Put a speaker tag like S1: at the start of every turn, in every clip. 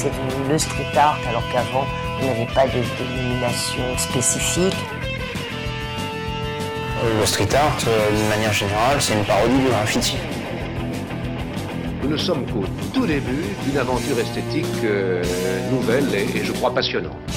S1: c'est devenu le street art alors qu'avant il n'y avait pas de dénomination spécifique.
S2: Le street art, euh, d'une manière générale, c'est une parodie du graffiti.
S3: Nous ne sommes qu'au tout début d'une aventure esthétique euh, nouvelle et, et je crois passionnante.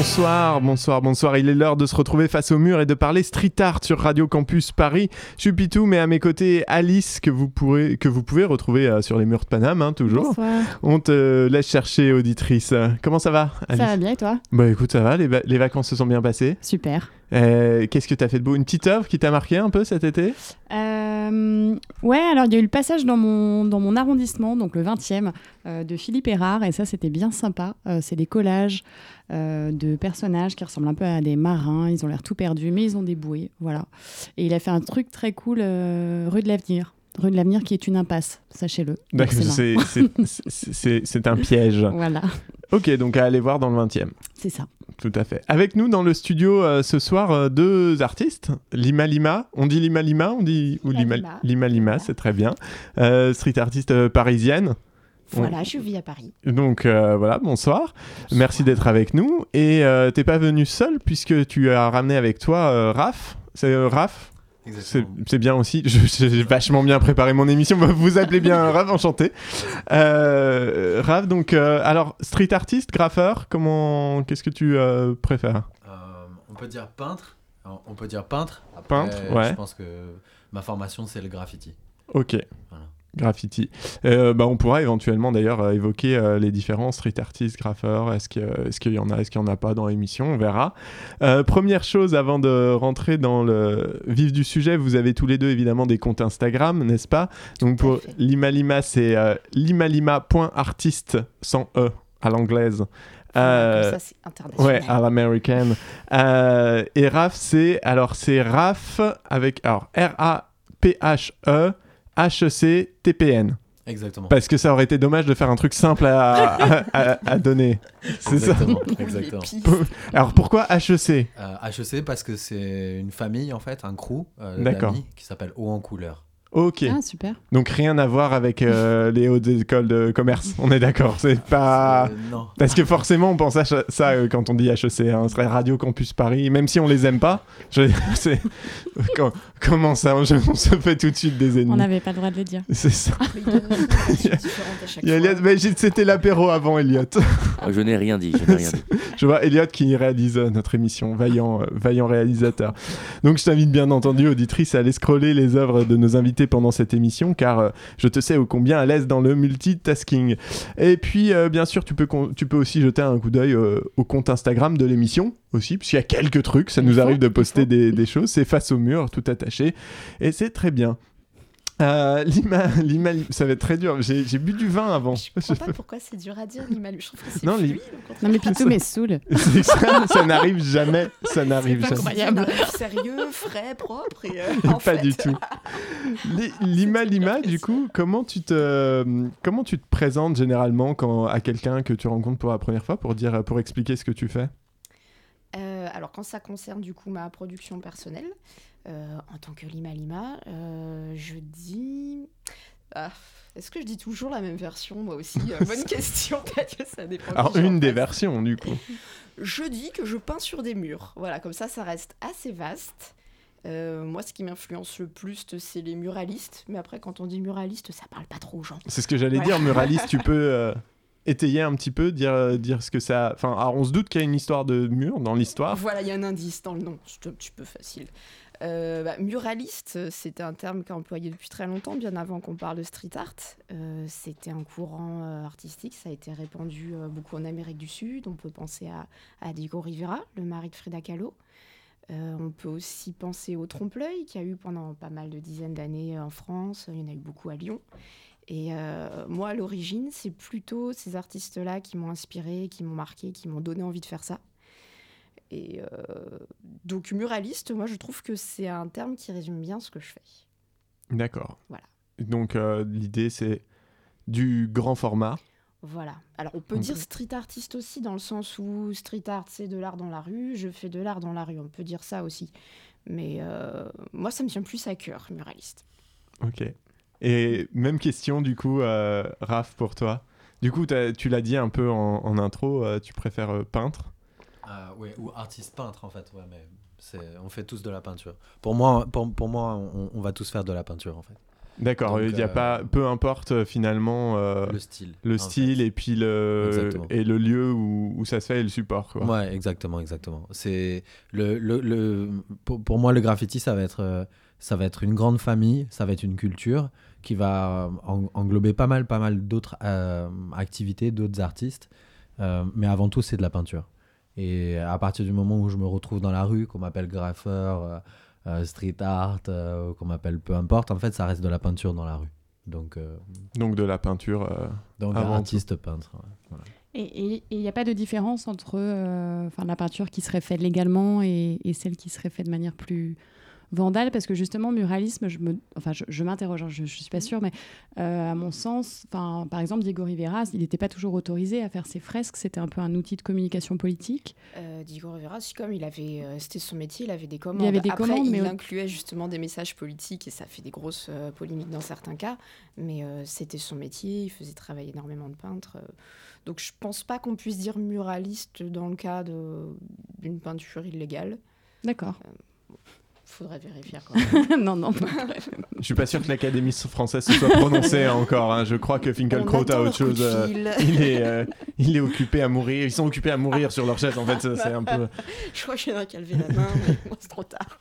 S4: Bonsoir, bonsoir, bonsoir. Il est l'heure de se retrouver face au mur et de parler street art sur Radio Campus Paris. Je suis Pitou, mais à mes côtés, Alice, que vous, pourrez, que vous pouvez retrouver euh, sur les murs de Paname, hein, toujours.
S5: Bonsoir.
S4: On te laisse chercher, auditrice. Comment ça va, Alice
S5: Ça va bien et toi?
S4: Bah écoute, ça va, les, va- les vacances se sont bien passées?
S5: Super.
S4: Euh, Qu'est-ce que t'as fait de beau? Une petite œuvre qui t'a marqué un peu cet été?
S5: Euh, ouais, alors il y a eu le passage dans mon, dans mon arrondissement, donc le 20e, euh, de Philippe Erard, et ça c'était bien sympa. Euh, c'est des collages de personnages qui ressemblent un peu à des marins, ils ont l'air tout perdus, mais ils ont des bouées, voilà. Et il a fait un truc très cool, rue de l'avenir. Rue de l'avenir qui est une impasse, sachez-le. Excellent.
S4: c'est- un piège.
S5: Voilà,
S4: Ok, donc à aller voir dans le 20 e
S5: c'est ça.
S4: Tout à fait. Avec nous dans le studio euh, ce soir, euh, deux artistes. Lima Lima. On dit Lima Lima on dit... Ou
S6: Lima
S4: Lima
S6: Lima.
S4: Lima, Lima, c'est très bien. Euh, street artiste euh, parisienne.
S6: Voilà, je vis à Paris.
S4: Donc euh, voilà, bonsoir. Merci d'être avec nous. Et euh, t'es pas venu seul puisque tu as ramené avec toi euh, Raph. C'est euh, Raph? C'est bien aussi. Je- J'ai vachement bien préparé mon émission. Vous appelez bien Raph, enchanté. Euh, Raph, donc, euh, alors, street artiste, graffeur, comment, qu'est-ce que tu euh, préfères?
S7: Euh, on peut dire peintre. Alors, On peut dire peintre. Après,
S4: Peintre, ouais.
S7: Je pense que ma formation, c'est le graffiti.
S4: Ok.
S7: Voilà.
S4: Graffiti. Euh, bah, on pourra éventuellement d'ailleurs euh, évoquer euh, les différents street artistes, graffeurs. Est-ce que- est-ce qu'il y en a, est-ce qu'il n'y en a pas dans l'émission? On verra. Euh, première chose avant de rentrer dans le vif du sujet, vous avez tous les deux évidemment des comptes Instagram, n'est-ce pas? Donc pour. Limalima, c'est limalima.artiste sans E à l'anglaise. Euh,
S6: Comme ça, c'est international.
S4: Ouais, à l'américaine. Euh, et Raph, c'est alors c'est Raph avec alors R A P H E H E C T P N.
S7: Exactement.
S4: Parce que ça aurait été dommage de faire un truc simple à, à, à- à donner. C'est ça.
S7: Exactement.
S4: Alors pourquoi H E C?
S7: Euh, HEC parce que c'est une famille en fait, un crew euh, d'amis qui s'appelle Haut en couleur.
S4: Ok.
S5: Ah, super.
S4: Donc rien à voir avec euh, les hautes écoles de commerce. On est d'accord. C'est pas.
S7: Euh, non.
S4: Parce que forcément, on pense à ça euh, quand on dit HEC, hein, ce serait Radio Campus Paris, même si on les aime pas. Je... Comment ça on, on se fait tout de suite des ennemis.
S5: On n'avait pas le droit de le dire.
S4: C'est ça. C'était l'apéro avant Elliot.
S8: Oh, Je n'ai rien dit, je n'ai rien dit.
S4: Je vois Elliot qui réalise notre émission, vaillant, euh, vaillant réalisateur. Donc je t'invite bien entendu, auditrice, à aller scroller les œuvres de nos invités pendant cette émission, car euh, je te sais ô combien à l'aise dans le multitasking. Et puis, euh, bien sûr, tu peux, tu peux aussi jeter un coup d'œil euh, au compte Instagram de l'émission aussi, puisqu'il y a quelques trucs, ça nous arrive de poster des, des choses, c'est face au mur, tout attaché, et c'est très bien. Euh, Lima, Lima, ça va être très dur. J'ai j'ai bu du vin avant.
S6: Je comprends pas pourquoi c'est dur à dire, Limalu. Je trouve que c'est
S4: Non,
S6: fluide.
S5: Non, mais Pitou, mais saoule.
S4: C'est ça, ça n'arrive jamais. Ça n'arrive
S6: C'est
S4: jamais.
S6: incroyable. Sérieux, frais, propre et euh,
S4: Et
S6: en
S4: pas
S6: fait,
S4: du tout. Li- Lima Lima, du coup, comment tu te comment tu te présentes généralement quand à quelqu'un que tu rencontres pour la première fois pour dire pour expliquer ce que tu fais?
S6: Euh, alors, quand ça concerne du coup ma production personnelle, euh, en tant que Lima Lima, euh, je dis. Ah, Est-ce que je dis toujours la même version, moi aussi? Euh, Bonne question, peut-être que ça dépend.
S4: Alors une des versions du coup.
S6: Je dis que je peins sur des murs. Voilà, comme ça, ça reste assez vaste. Euh, moi, ce qui m'influence le plus, c'est les muralistes. Mais après, quand on dit muraliste, ça parle pas trop aux gens.
S4: C'est ce que j'allais
S6: Voilà.
S4: dire. Muraliste, tu peux euh, étayer un petit peu, dire dire ce que ça. Enfin, alors on se doute qu'il y a une histoire de mur dans l'histoire.
S6: Voilà, il y a un indice dans le nom, c'est un petit peu facile. Euh, bah, muraliste, c'était un terme est employé depuis très longtemps, bien avant qu'on parle de street art. Euh, c'était un courant euh, artistique, ça a été répandu beaucoup en Amérique du Sud. On peut penser à, à Diego Rivera, le mari de Frida Kahlo. On peut aussi penser au trompe-l'œil, qui a eu pendant pas mal de dizaines d'années en France. Il y en a eu beaucoup à Lyon. Et moi, à l'origine, c'est plutôt ces artistes-là qui m'ont inspiré, qui m'ont marqué, qui m'ont donné envie de faire ça. Et euh, donc muraliste, moi je trouve que c'est un terme qui résume bien ce que je fais.
S4: D'accord.
S6: Voilà.
S4: Donc euh, l'idée c'est du grand format.
S6: Voilà. Alors on peut dire street artiste aussi dans le sens où street art c'est de l'art dans la rue, je fais de l'art dans la rue, on peut dire ça aussi. Mais euh, moi ça me tient plus à cœur, muraliste.
S4: Ok. Et même question du coup, euh, Raph, pour toi. Du coup, tu l'as dit un peu en, en intro, euh, tu préfères euh, peintre?
S7: Ah, ouais, ou artiste peintre en fait, ouais, mais c'est- on fait tous de la peinture. Pour moi, pour, pour moi on, on va tous faire de la peinture en fait.
S4: D'accord, il y a
S7: euh,
S4: pas, peu importe euh, finalement euh,
S7: Le style.
S4: le style
S7: fait.
S4: et puis le
S7: Exactement.
S4: et le lieu où, où ça se fait et le support. Quoi.
S7: Ouais, exactement, exactement. C'est le, le, le pour, pour moi le graffiti ça va être euh, ça va être une grande famille, ça va être une culture qui va euh, en- englober pas mal pas mal d'autres euh, activités, d'autres artistes. Euh, mais avant tout c'est de la peinture. Et à partir du moment où je me retrouve dans la rue, qu'on m'appelle graffeur, euh, euh, street art, euh, qu'on m'appelle peu importe, en fait ça reste de la peinture dans la rue. Donc euh,
S4: Donc de la peinture. euh,
S7: donc
S4: Avant
S7: artiste peintre. ouais, voilà.
S5: Et il n'y a pas de différence entre euh, enfin, la peinture qui serait faite légalement et, et celle qui serait faite de manière plus vandale Parce que justement, muralisme, je me, enfin, je, je m'interroge, hein, je ne suis pas sûre, mais euh, à mon sens, enfin, par exemple, Diego Rivera, il n'était pas toujours autorisé à faire ses fresques, c'était un peu un outil de communication politique.
S6: Euh, Diego Rivera, comme il avait, euh, c'était son métier, il avait des commandes.
S5: avait des
S6: Après,
S5: commandes,
S6: il
S5: mais
S6: incluait justement des messages politiques et ça fait des grosses euh, polémiques dans certains cas. Mais c'était son métier, il faisait travailler énormément de peintres. donc je pense pas qu'on puisse dire muraliste dans le cas d'une peinture illégale.
S5: D'accord.
S6: Faudrait vérifier quand
S5: non, non.
S4: Je suis pas sûr que l'Académie française se soit prononcée encore. hein. Je crois que Finkelkraut a autre chose. euh,
S6: fil.
S4: il, est, euh, il est occupé à mourir. Ils sont occupés à mourir sur leur chaise. En fait, c'est un peu.
S6: Je crois qu'il y en a qui a levé la main, mais c'est trop tard.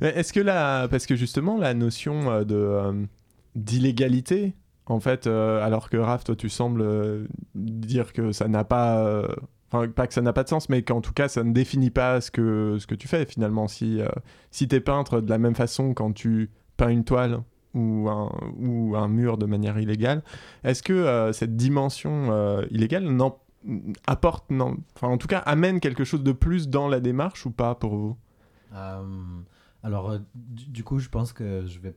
S4: Est-ce que là, parce que justement la notion euh, de euh, d'illégalité, en fait, alors que Raph, toi, tu sembles dire que ça n'a pas, euh, enfin pas que ça n'a pas de sens, mais qu'en tout cas, ça ne définit pas ce que ce que tu fais finalement. Si euh, si t'es peintre de la même façon quand tu peins une toile ou un ou un mur de manière illégale, est-ce que euh, cette dimension euh, illégale apporte, non, enfin en tout cas amène quelque chose de plus dans la démarche ou pas pour vous?
S7: Alors, du, du coup, je pense que je vais.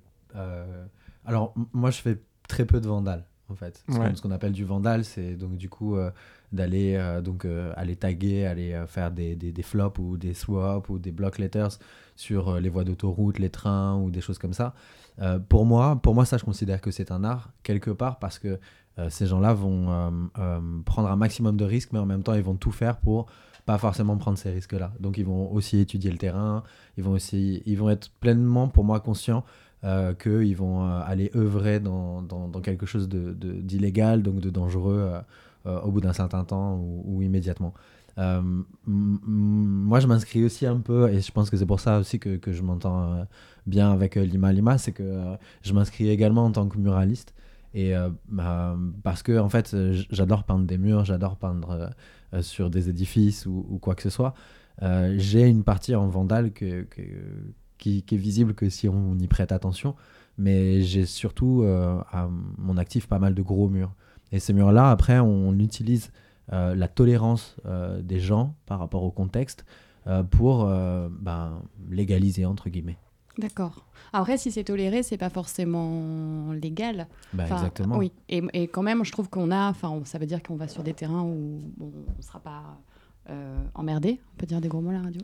S7: alors, moi, je fais très peu de vandales, en fait. Ce qu'on-
S4: Ouais.
S7: Ce qu'on appelle du vandal, c'est donc du coup euh, d'aller euh, donc euh, aller taguer, aller euh, faire des, des, des flops ou des swaps ou des block letters sur les voies d'autoroute, les trains ou des choses comme ça. Pour moi, pour moi, ça, je considère que c'est un art quelque part parce que ces gens-là vont prendre un maximum de risques, mais en même temps, ils vont tout faire pour pas forcément prendre ces risques-là. Donc, ils vont aussi étudier le terrain, ils vont aussi, ils vont être pleinement, pour moi, conscients euh, qu'ils vont aller œuvrer dans, dans, dans quelque chose de- de- d'illégal, donc de dangereux, au bout d'un certain temps ou, immédiatement. Euh, moi, je m'inscris aussi un peu, et je pense que c'est pour ça aussi que, je m'entends euh, bien avec euh, Lima Lima, c'est que euh, je m'inscris également en tant que muraliste. Et euh, bah, parce que, en fait, euh, j'adore peindre des murs, j'adore peindre euh, euh, sur des édifices ou, quoi que ce soit. Euh, J'ai une partie en vandale que, qui, est visible que si on y prête attention. Mais j'ai surtout euh, à mon actif pas mal de gros murs. Et ces murs-là, après, on utilise euh, la tolérance euh, des gens par rapport au contexte euh, pour ben, légaliser, entre guillemets.
S5: D'accord. Après, si c'est toléré, c'est pas forcément légal.
S7: Ben,
S5: Enfin,
S7: exactement.
S5: Oui, et, et quand même, je trouve qu'on a, enfin, ça veut dire qu'on va sur des terrains où bon, on ne sera pas euh, emmerdé. On peut dire des gros mots à la radio.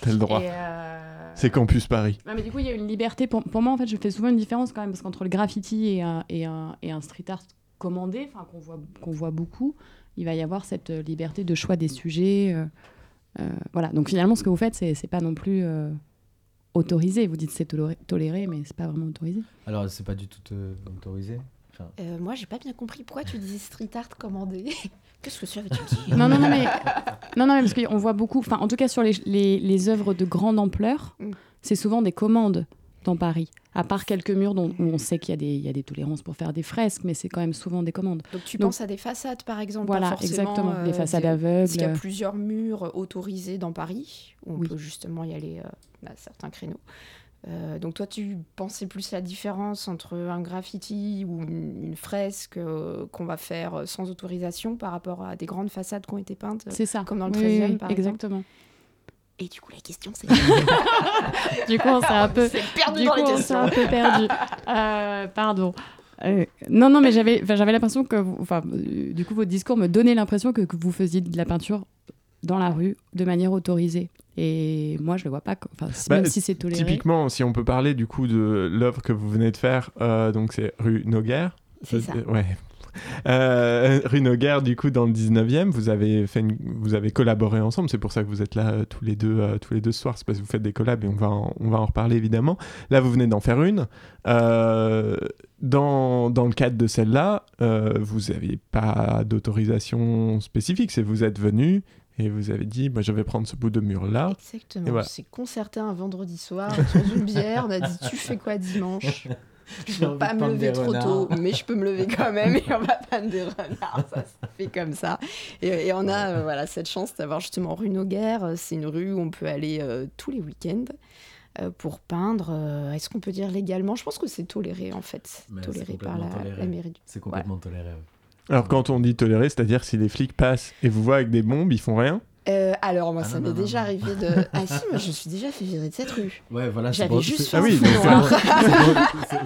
S4: T'as le droit.
S5: Euh,
S4: C'est Campus Paris.
S5: non, mais du coup, il y a une liberté. Pour, pour moi, en fait, je fais souvent une différence quand même, parce qu'entre le graffiti et un, et un, et un street art commandé, enfin, qu'on voit, qu'on voit beaucoup, il va y avoir cette euh, liberté de choix des sujets. euh, euh, voilà. Donc finalement, ce que vous faites, c'est c'est pas non plus euh, autorisé. Vous dites c'est toléré, toléré, mais c'est pas vraiment autorisé.
S7: Alors, c'est pas du tout euh, autorisé. Enfin,
S6: Euh, moi, j'ai pas bien compris pourquoi tu disais street art commandé. Qu'est-ce que tu avais dit
S5: Non, non, non, mais, non, non, mais parce qu'on voit beaucoup, enfin, en tout cas sur les, les, les œuvres de grande ampleur,
S6: Mm.
S5: c'est souvent des commandes dans Paris. À part quelques murs dont, on sait qu'il y, a des- il y a des tolérances pour faire des fresques, mais c'est quand même souvent des commandes.
S6: Donc tu
S5: Donc-
S6: penses à des façades, par exemple
S5: Voilà,
S6: pas forcément,
S5: exactement.
S6: euh,
S5: Des façades
S6: des-
S5: aveugles.
S6: Parce qu'il y a plusieurs murs autorisés dans Paris, où on
S5: Oui.
S6: peut justement y aller euh, à certains créneaux. Euh, donc toi, tu pensais plus la différence entre un graffiti ou une, une fresque euh, qu'on va faire euh, sans autorisation par rapport à des grandes façades qui ont été peintes.
S5: Ça.
S6: Comme dans le
S5: Oui,
S6: 13e,
S5: oui,
S6: par
S5: Exactement.
S6: Et du coup, la question, c'est...
S5: Du coup, on s'est un peu,
S6: c'est perdu
S5: du
S6: dans
S5: coup,
S6: les
S5: on s'est
S6: questions.
S5: un peu perdu. Euh, pardon. Euh, non, non, mais j'avais, enfin, j'avais l'impression que, vous- enfin, euh, du coup, votre discours me donnait l'impression que, que vous faisiez de la peinture dans la rue de manière autorisée. Et moi, je le vois pas. Enfin, si-
S4: Bah,
S5: même si c'est toléré.
S4: Typiquement, si on peut parler du coup de l'œuvre que vous venez de faire, euh, donc c'est rue Noguer.
S6: C'est ça.
S4: Euh, ouais. Euh, rue Noguer, du coup, dans le 19e, vous avez, fait une- vous avez collaboré ensemble. C'est pour ça que vous êtes là euh, tous, les deux, euh, tous les deux ce soir. C'est parce que vous faites des collabs et on va en, on va en reparler évidemment. Là, vous venez d'en faire une. Euh, dans, dans le cadre de celle-là, euh, vous n'avez pas d'autorisation spécifique. C'est vous êtes venu et vous avez dit bah, je vais prendre ce bout de mur-là.
S6: Exactement.
S4: Voilà.
S6: C'est concerté un vendredi soir autour d'une bière. On a dit Tu fais quoi dimanche? Je
S7: J'ai
S6: peux pas me lever trop
S7: renards.
S6: tôt, mais je peux me lever quand même et on va peindre des renards. Ça se fait comme ça. Et, et on a euh, voilà, cette chance d'avoir justement rue Noguer. Euh, C'est une rue où on peut aller euh, tous les week-ends. euh, pour peindre, euh, est-ce qu'on peut dire légalement? Je pense que c'est toléré en fait,
S7: Mais
S6: toléré par la,
S7: toléré.
S6: la mairie. du-
S7: C'est complètement toléré. ouais.
S4: Alors quand on dit tolérer, c'est-à-dire si les flics passent et vous voient avec des bombes, ils font rien?
S6: Euh, alors moi,
S7: Ah
S6: ça m'est déjà
S7: non.
S6: arrivé de. Ah si, moi je me suis déjà fait virer de cette rue.
S7: Ouais, voilà, c'est
S6: J'avais
S7: pour-
S6: juste
S7: c'est-
S6: fait
S4: Ah
S6: un
S4: oui, c'est
S6: noir.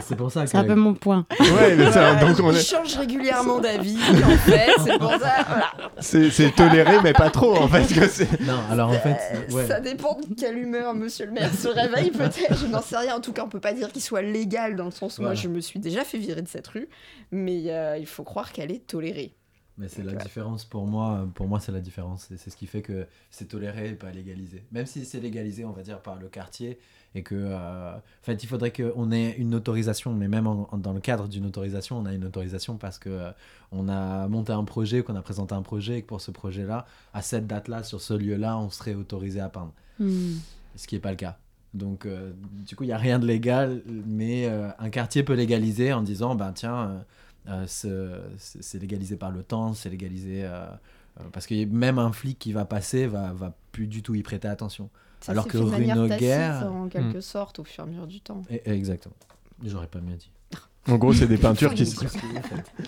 S7: c'est pour- ça que.
S5: C'est un peu mon point.
S4: Ouais, mais ça, donc on est-
S6: change régulièrement d'avis, en fait, c'est pour ça. Voilà.
S4: c'est c'est toléré, mais pas trop en fait. Que c'est...
S7: Non, alors en fait,
S6: Euh,
S7: ouais.
S6: Ça dépend de quelle humeur monsieur le maire se réveille, peut-être, je n'en sais rien. En tout cas, on peut pas dire qu'il soit légal dans le sens où moi je me suis déjà fait virer de cette rue, mais euh, il faut croire qu'elle est tolérée.
S7: Mais c'est la
S6: ouais.
S7: différence pour moi. Pour moi, c'est la différence. C'est- ce qui fait que c'est toléré et pas légalisé. Même si c'est légalisé, on va dire, par le quartier et que. euh, En fait, il faudrait qu'on ait une autorisation. Mais même en- en- dans le cadre d'une autorisation, on a une autorisation parce que euh, on a monté un projet, qu'on a présenté un projet et que pour ce projet-là, à cette date-là, sur ce lieu-là, on serait autorisé à peindre.
S5: Hmm.
S7: Ce qui n'est pas le cas. Donc, euh, du coup, il n'y a rien de légal, mais euh, un quartier peut légaliser en disant, ben tiens, c'est c'est légalisé par le temps, c'est légalisé... euh, euh, parce que même un flic qui va passer va, va plus du tout y prêter attention.
S6: Ça
S7: Alors que Noguer-
S6: tacite, en quelque
S4: Hmm.
S6: sorte, au fur et à mesure du temps.
S7: Et- exactement. J'aurais pas mieux dit.
S4: En gros, c'est des peintures qui, sont-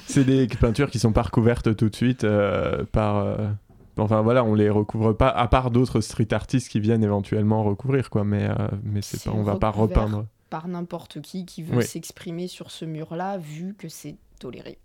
S4: c'est des peintures qui sont pas recouvertes tout de suite euh, par. euh, Enfin voilà, on les recouvre pas, à part d'autres street artistes qui viennent éventuellement recouvrir quoi, mais euh, mais c'est pas, on va pas repeindre.
S6: Par n'importe qui qui veut
S4: Oui.
S6: s'exprimer sur ce mur-là, vu que c'est toléré.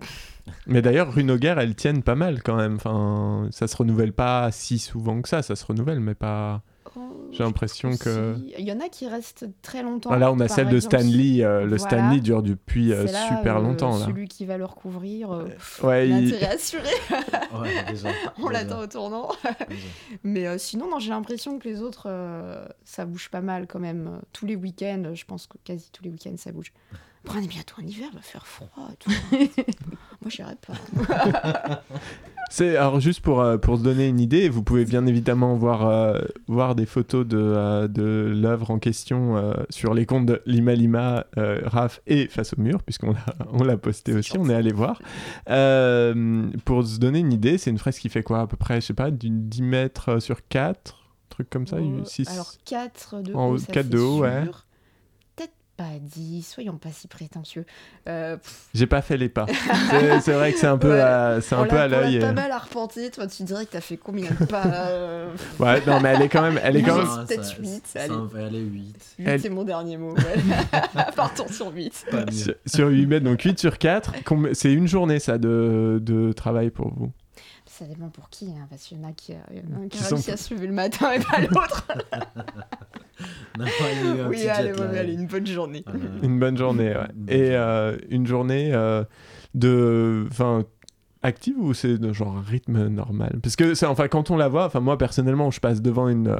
S4: Mais d'ailleurs, rue Noguer, elles tiennent pas mal quand même. Enfin, ça se renouvelle pas si souvent que ça, ça se renouvelle, mais pas.
S6: Oh,
S4: J'ai l'impression que.
S6: si. Il y en a qui restent très longtemps.
S4: Ah, là, on a celle de Stanley. euh, le
S6: voilà.
S4: Stanley dure depuis euh,
S6: là,
S4: super
S6: euh,
S4: longtemps là.
S6: Celui qui va le recouvrir, euh,
S4: Ouais, il-
S6: l'intérêt assuré,
S7: Ouais, déjà.
S6: on l'attend au tournant. Mais euh, sinon, non, j'ai l'impression que les autres, euh, ça bouge pas mal quand même. Tous les week-ends, je pense que quasi tous les week-ends, ça bouge. Est bientôt en hiver, va faire froid. et tout. Moi, j'irai pas.
S4: C'est alors juste pour euh, pour se donner une idée, vous pouvez bien évidemment voir euh, voir des photos de euh, de l'œuvre en question euh, sur les comptes de Lima Lima, euh, Raph et Face au mur puisqu'on l'a on l'a posté aussi, on est allé voir. Euh, pour se donner une idée, c'est une fresque qui fait quoi à peu près, je sais pas, d'une 10 mètres sur 4, truc comme ça,
S6: Euh,
S4: 6
S6: Alors, 4 de haut,
S4: haut,
S6: ça
S4: quatre
S6: fait
S4: de haut, ouais.
S6: sûr. Pas 10, soyons pas si prétentieux. Euh,
S4: J'ai pas fait les pas. C'est vrai que c'est un peu
S6: Ouais.
S4: à, c'est un peu à
S6: on l'a
S4: l'œil.
S6: pas mal arpenté. Toi, tu dirais que t'as fait combien de pas euh,
S4: Ouais, non mais elle est quand même elle est quand même
S6: peut-être
S7: ça-
S6: huit,
S7: ça
S6: allez.
S7: va aller 8.
S6: 8,
S4: Elle-
S6: c'est mon dernier mot. ouais. Partons sur 8.
S7: Pas mieux.
S4: sur, sur 8 mètres, donc 8 sur 4. C'est une journée ça de, de travail pour vous?
S6: Ça dépend pour qui, hein, parce qu'il y en a qui, il y en a un qui
S4: Qui
S6: a
S4: sont-
S6: lever le matin et pas l'autre.
S7: Non, a un
S6: oui, allez, ouais, allez, une bonne journée.
S7: Voilà.
S4: Une bonne journée, ouais. Et euh, une journée euh, de. Enfin. Active ou c'est de genre un rythme normal? Parce que c'est enfin quand on la voit, enfin moi personnellement je passe devant une euh,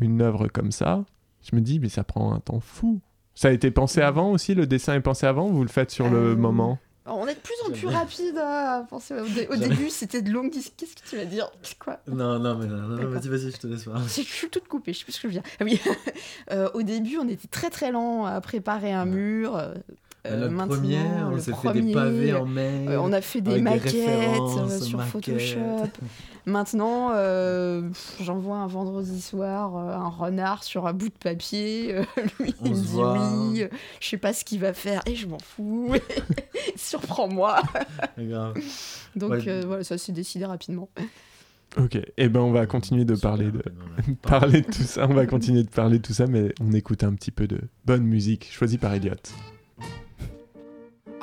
S4: une œuvre comme ça, je me dis mais ça prend un temps fou. Ça a été pensé avant aussi, le dessin est pensé avant, ou vous le faites sur le
S6: Euh,
S4: moment?
S6: On est de plus en plus rapide à penser. Au, dé- au début, c'était de longues Qu'est-ce que tu vas dire? Quoi?
S7: Non, non, mais non, non, vas-y, vas-y, je te laisse voir.
S6: Je suis toute coupée, je sais plus ce que je viens. Ah oui. Euh, au début, on était très très lent à préparer un
S7: Ouais.
S6: mur. Euh,
S7: premier, on
S6: le
S7: s'est fait des
S6: premier,
S7: pavés en mai.
S6: euh, on a fait des maquettes euh, sur
S7: maquettes.
S6: Photoshop. Maintenant, euh, j'envoie un vendredi soir euh, un renard sur un bout de papier. lui,
S7: On
S6: il me dit
S7: voit.
S6: oui, je sais pas ce qu'il va faire et je m'en fous. Surprends-moi. Donc
S7: Ouais.
S6: euh, voilà, ça s'est décidé rapidement.
S4: Ok, et ben on va continuer de parler de, parler de tout ça. On va continuer de parler de tout ça, mais on écoute un petit peu de bonne musique choisie par Elliot.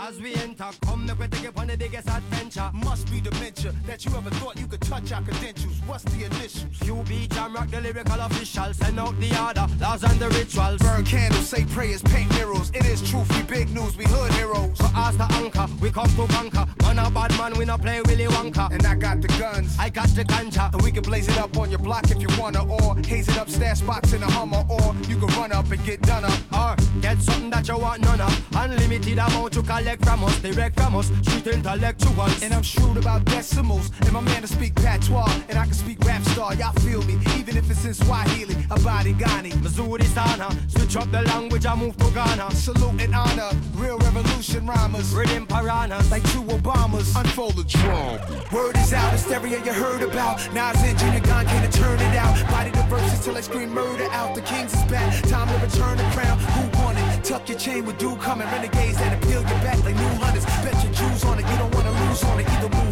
S9: As we enter, come the take upon the biggest adventure.
S10: Must be dementia that you ever thought you could touch our credentials. What's the initials?
S9: QB Jam Rock, the lyrical official. Send out the order, laws and the rituals.
S10: Burn candles, say prayers, paint murals. It is truth, we big news, we hood heroes.
S9: For us the anchor, we come to conquer. Man a bad man, we not play Willy Wonka.
S10: And I got the guns,
S9: I got the ganja.
S10: and we can blaze it up on your block if you wanna, or haze it up, stash spots in a Hummer, or you can run up and get done up.
S9: Or get something that you want none of. Unlimited amount to collect from us, direct from us, street intellectuals.
S10: And I'm shrewd about decimals, and my man to speak patois, and I can speak rap star, y'all feel me, even if it's in Swahili, Abadi Ghani.
S9: Missouri Sana, switch up the language, I move to Ghana.
S10: Salute and honor, real revolution rhymers,
S9: Rhythm piranhas,
S10: like two Obamas. Unfold the drum. Word is out, hysteria you heard about. Nas and Junior Gone came to turn it out. Body the verses till I scream murder out. The Kings is back, time to return the crown. Who? Tuck your chain with dew coming. Renegades that appeal your back like new hunters. Bet your Jews on it, you don't wanna lose on it. Either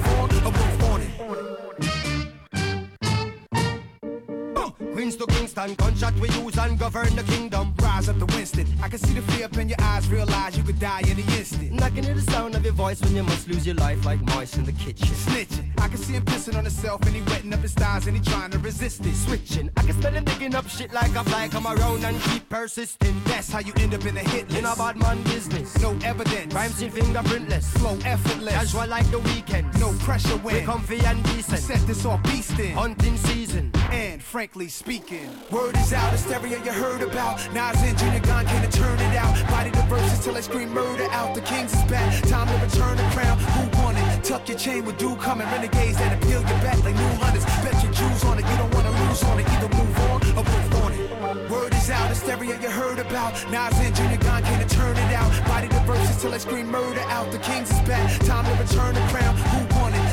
S9: Queens to Kingston, gunshot we use and govern the kingdom.
S10: Rise up the Winston. I can see the fear up in your eyes, realize you could die in the instant.
S9: And I can hear the sound of your voice when you must lose your life like mice in the kitchen.
S10: Snitching. I can see him pissing on himself and he wetting up his thighs and he trying to resist it.
S9: Switching, I can smell him digging up shit like a fly. Come around and keep persisting.
S10: That's how you end up in a hit list.
S9: In a bad man business.
S10: No evidence.
S9: Rhymes in fingerprintless.
S10: Flow effortless.
S9: Casual like the weekend.
S10: No pressure when.
S9: comfy and decent.
S10: Set this off beastin'.
S9: Hunting season.
S10: And frankly speaking, word is out, hysteria you heard about. Nas and Junior Gone came to turn it out. Body the verses till I scream murder out. The Kings is back, time to return the crown. Who won it? Tuck your chain with dew coming. Renegades that appeal your back like new hunters. Bet your Jews on it, you don't wanna lose on it. Either move on or move on it. Word is out, hysteria you heard about. Nas and Junior Gone came to turn it out. Body the verses till I scream murder out. The Kings is back, time to return the crown. Who?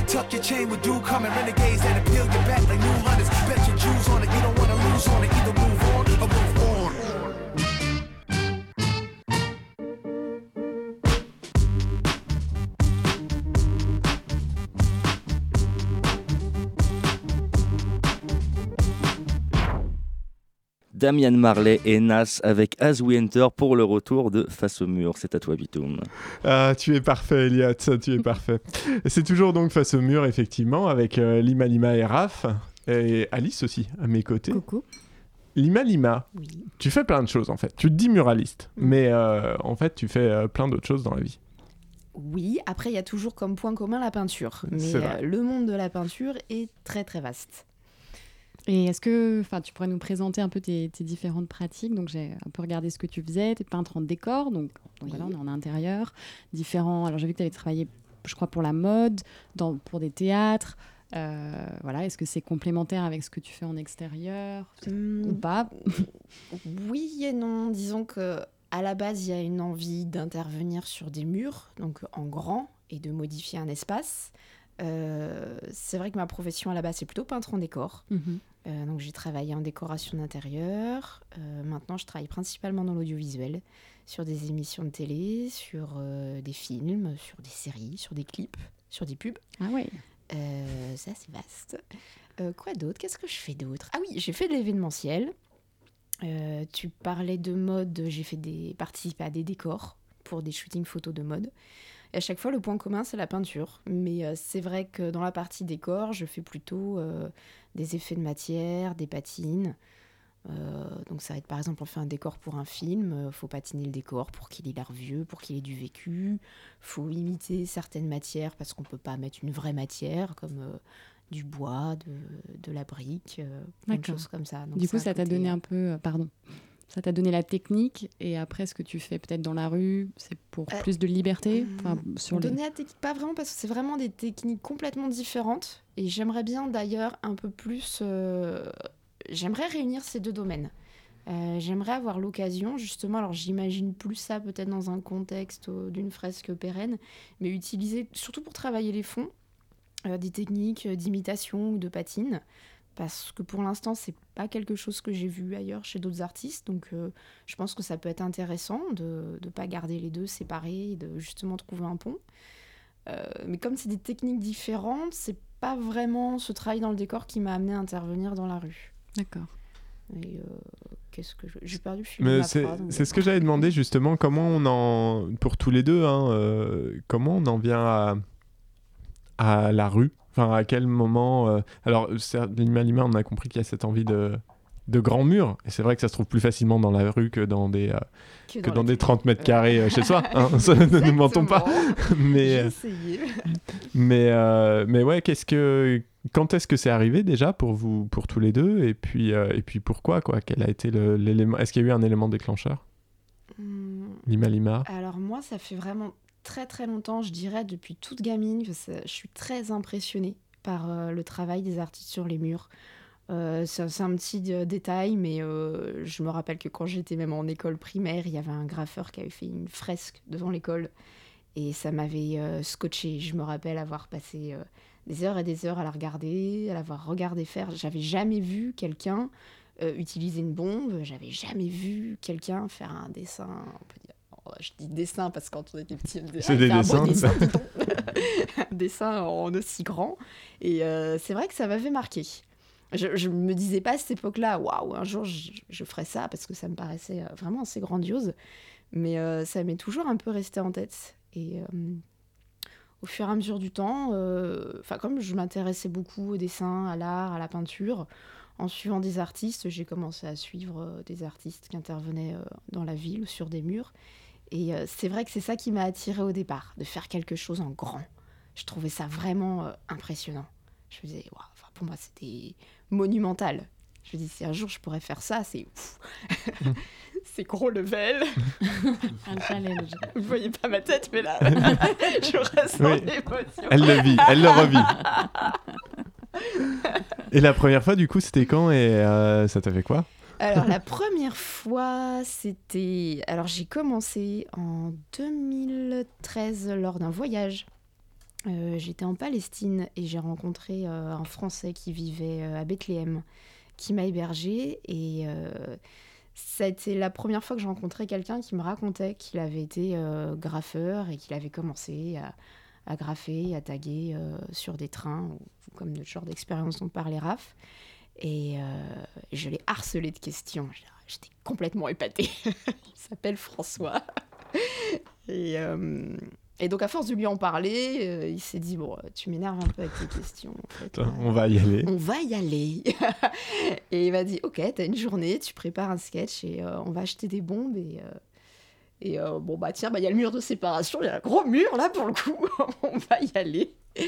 S10: Tuck your chain with dew coming. Renegades that appeal your back like new hunters. Bet your Jews on it, you don't wanna lose on it.
S8: Damian Marley et Nas avec As We Enter pour le retour de Face au mur. C'est à toi, Bitoum.
S4: Ah, tu es parfait, Elliot, ça, tu es parfait. C'est toujours donc face au mur, effectivement, avec euh, Lima Lima et Raph, et Alice aussi, à mes côtés.
S5: Coucou.
S4: Lima Lima,
S5: Oui.
S4: tu fais plein de choses, en fait. Tu te dis muraliste, mais euh, en fait, tu fais euh, plein d'autres choses dans la vie.
S6: Oui, après, il y a toujours comme point commun la peinture. Mais
S4: C'est vrai.
S6: euh, le monde de la peinture est très très vaste.
S5: Et est-ce que tu pourrais nous présenter un peu tes, tes différentes pratiques? Donc j'ai un peu regardé ce que tu faisais, tu es peintre en décor, donc, donc
S6: Oui.
S5: voilà, on est en intérieur. Différents. Alors j'ai vu que tu avais travaillé, je crois, pour la mode, dans, pour des théâtres. Euh, voilà, est-ce que c'est complémentaire avec ce que tu fais en extérieur? Ou
S6: Hum,
S5: pas?
S6: Oui et non. Disons que à la base, il y a une envie d'intervenir sur des murs, donc en grand, et de modifier un espace. Euh, c'est vrai que ma profession à la base, c'est plutôt peintre en décor.
S5: Mhm.
S6: Euh, donc j'ai travaillé en décoration d'intérieur. Euh, maintenant, je travaille principalement dans l'audiovisuel, sur des émissions de télé, sur des films, sur des séries, sur des clips, sur des pubs.
S5: Ah ouais.
S6: Ça, c'est vaste. Quoi d'autre? Qu'est-ce que je fais d'autre? Ah oui, j'ai fait de l'événementiel. Tu parlais de mode, j'ai fait des participé à des décors pour des shootings photos de mode. Et à chaque fois, le point commun, c'est la peinture. Mais euh, c'est vrai que dans la partie décor, je fais plutôt euh, des effets de matière, des patines. Euh, donc ça va être par exemple, on fait un décor pour un film, faut patiner le décor pour qu'il ait l'air vieux, pour qu'il ait du vécu. faut imiter certaines matières parce qu'on peut pas mettre une vraie matière comme du bois, de, de la brique,
S5: D'accord.
S6: choses comme ça. Donc
S5: Du coup, ça t'a
S6: côté,
S5: donné un peu. Pardon. Ça t'a donné la technique et après ce que tu fais peut-être dans la rue, c'est pour
S6: Euh,
S5: plus de liberté enfin, sur les...
S6: Donner la technique, pas vraiment, parce que c'est vraiment des techniques complètement différentes. Et j'aimerais bien d'ailleurs un peu plus. euh, j'aimerais réunir ces deux domaines. Euh, j'aimerais avoir l'occasion, justement, alors j'imagine plus ça peut-être dans un contexte d'une fresque pérenne, mais utiliser, surtout pour travailler les fonds, des techniques d'imitation ou de patine. Parce que pour l'instant, c'est pas quelque chose que j'ai vu ailleurs chez d'autres artistes. Donc euh, je pense que ça peut être intéressant de ne pas garder les deux séparés et de justement trouver un pont. Euh, mais comme c'est des techniques différentes, c'est pas vraiment ce travail dans le décor qui m'a amené à intervenir dans la rue.
S5: D'accord.
S6: Et, euh, qu'est-ce que je- j'ai perdu le
S4: c'est
S6: phrase, donc
S4: c'est ce que j'avais demandé justement, comment on en, pour tous les deux, hein, euh, comment on en vient à, à la rue? Enfin, à quel moment euh, Alors, Lima Lima, on a compris qu'il y a cette envie de, de grands murs, et c'est vrai que ça se trouve plus facilement dans la rue que dans des, euh,
S6: Que
S4: que
S6: dans
S4: des 30 mètres carrés euh, chez soi. hein. Ne nous mentons pas. mais, mais, mais ouais, qu'est-ce que, quand est-ce que c'est arrivé déjà pour vous, pour tous les deux, et puis, et puis pourquoi quoi? Quel a été l'élément Est-ce qu'il y a eu un élément déclencheur?
S6: Hmm,
S4: Lima Lima.
S6: Alors moi, ça fait vraiment très très longtemps, je dirais depuis toute gamine, je suis très impressionnée par euh, le travail des artistes sur les murs. Euh, c'est un petit euh, détail, mais je me rappelle que quand j'étais même en école primaire, il y avait un graffeur qui avait fait une fresque devant l'école et ça m'avait scotché. Je me rappelle avoir passé des heures et des heures à la regarder, à l'avoir regardé faire. J'avais jamais vu quelqu'un utiliser une bombe, j'avais jamais vu quelqu'un faire un dessin. Je dis dessin parce que quand on était petit, on disait,
S4: C'est
S6: Ah,
S4: des
S6: fait un beau
S4: dessins,
S6: dessin, un en aussi grand. Et euh, c'est vrai que ça m'avait marqué. Je, je me disais pas à cette époque-là, waouh, un jour je, je ferai ça parce que ça me paraissait euh, vraiment assez grandiose. Mais euh, ça m'est toujours un peu resté en tête. Et euh, au fur et à mesure du temps, enfin comme je m'intéressais beaucoup au dessin, à l'art, à la peinture, en suivant des artistes, j'ai commencé à suivre des artistes qui intervenaient dans la ville ou sur des murs. Et euh, c'est vrai que c'est ça qui m'a attiré au départ, de faire quelque chose en grand. Je trouvais ça vraiment euh, impressionnant. Je me disais, Waouh, enfin, pour moi, c'était monumental. Je me dis, si un jour je pourrais faire ça, c'est ouf. c'est gros level.
S5: Un challenge.
S6: Vous voyez pas ma tête, mais là, je ressens
S4: Oui.
S6: l'émotion.
S4: Elle le vit, elle le revit. Et la première fois, du coup, c'était quand et euh, ça t'a fait quoi?
S6: Alors la première fois, c'était... Alors j'ai commencé en 2013 lors d'un voyage. Euh, J'étais en Palestine et j'ai rencontré euh, un Français qui vivait euh, à Bethléem, qui m'a hébergé et ça a été la première fois que j'ai rencontré quelqu'un qui me racontait qu'il avait été graffeur et qu'il avait commencé à, graffer, à taguer sur des trains, comme le genre d'expérience dont parlait Raph. Et euh, je l'ai harcelé de questions. J'étais complètement épatée. Il s'appelle François. Et, euh, et donc, à force de lui en parler, euh, il s'est dit Bon, tu m'énerves un peu avec tes questions. en fait.
S4: Attends, On va y aller.
S6: On va y aller. et il m'a dit Ok, t'as une journée, tu prépares un sketch et euh, on va acheter des bombes. Et, euh, et bon, bah tiens, bah, il y a le mur de séparation, il y a un gros mur là pour le coup, on va y aller.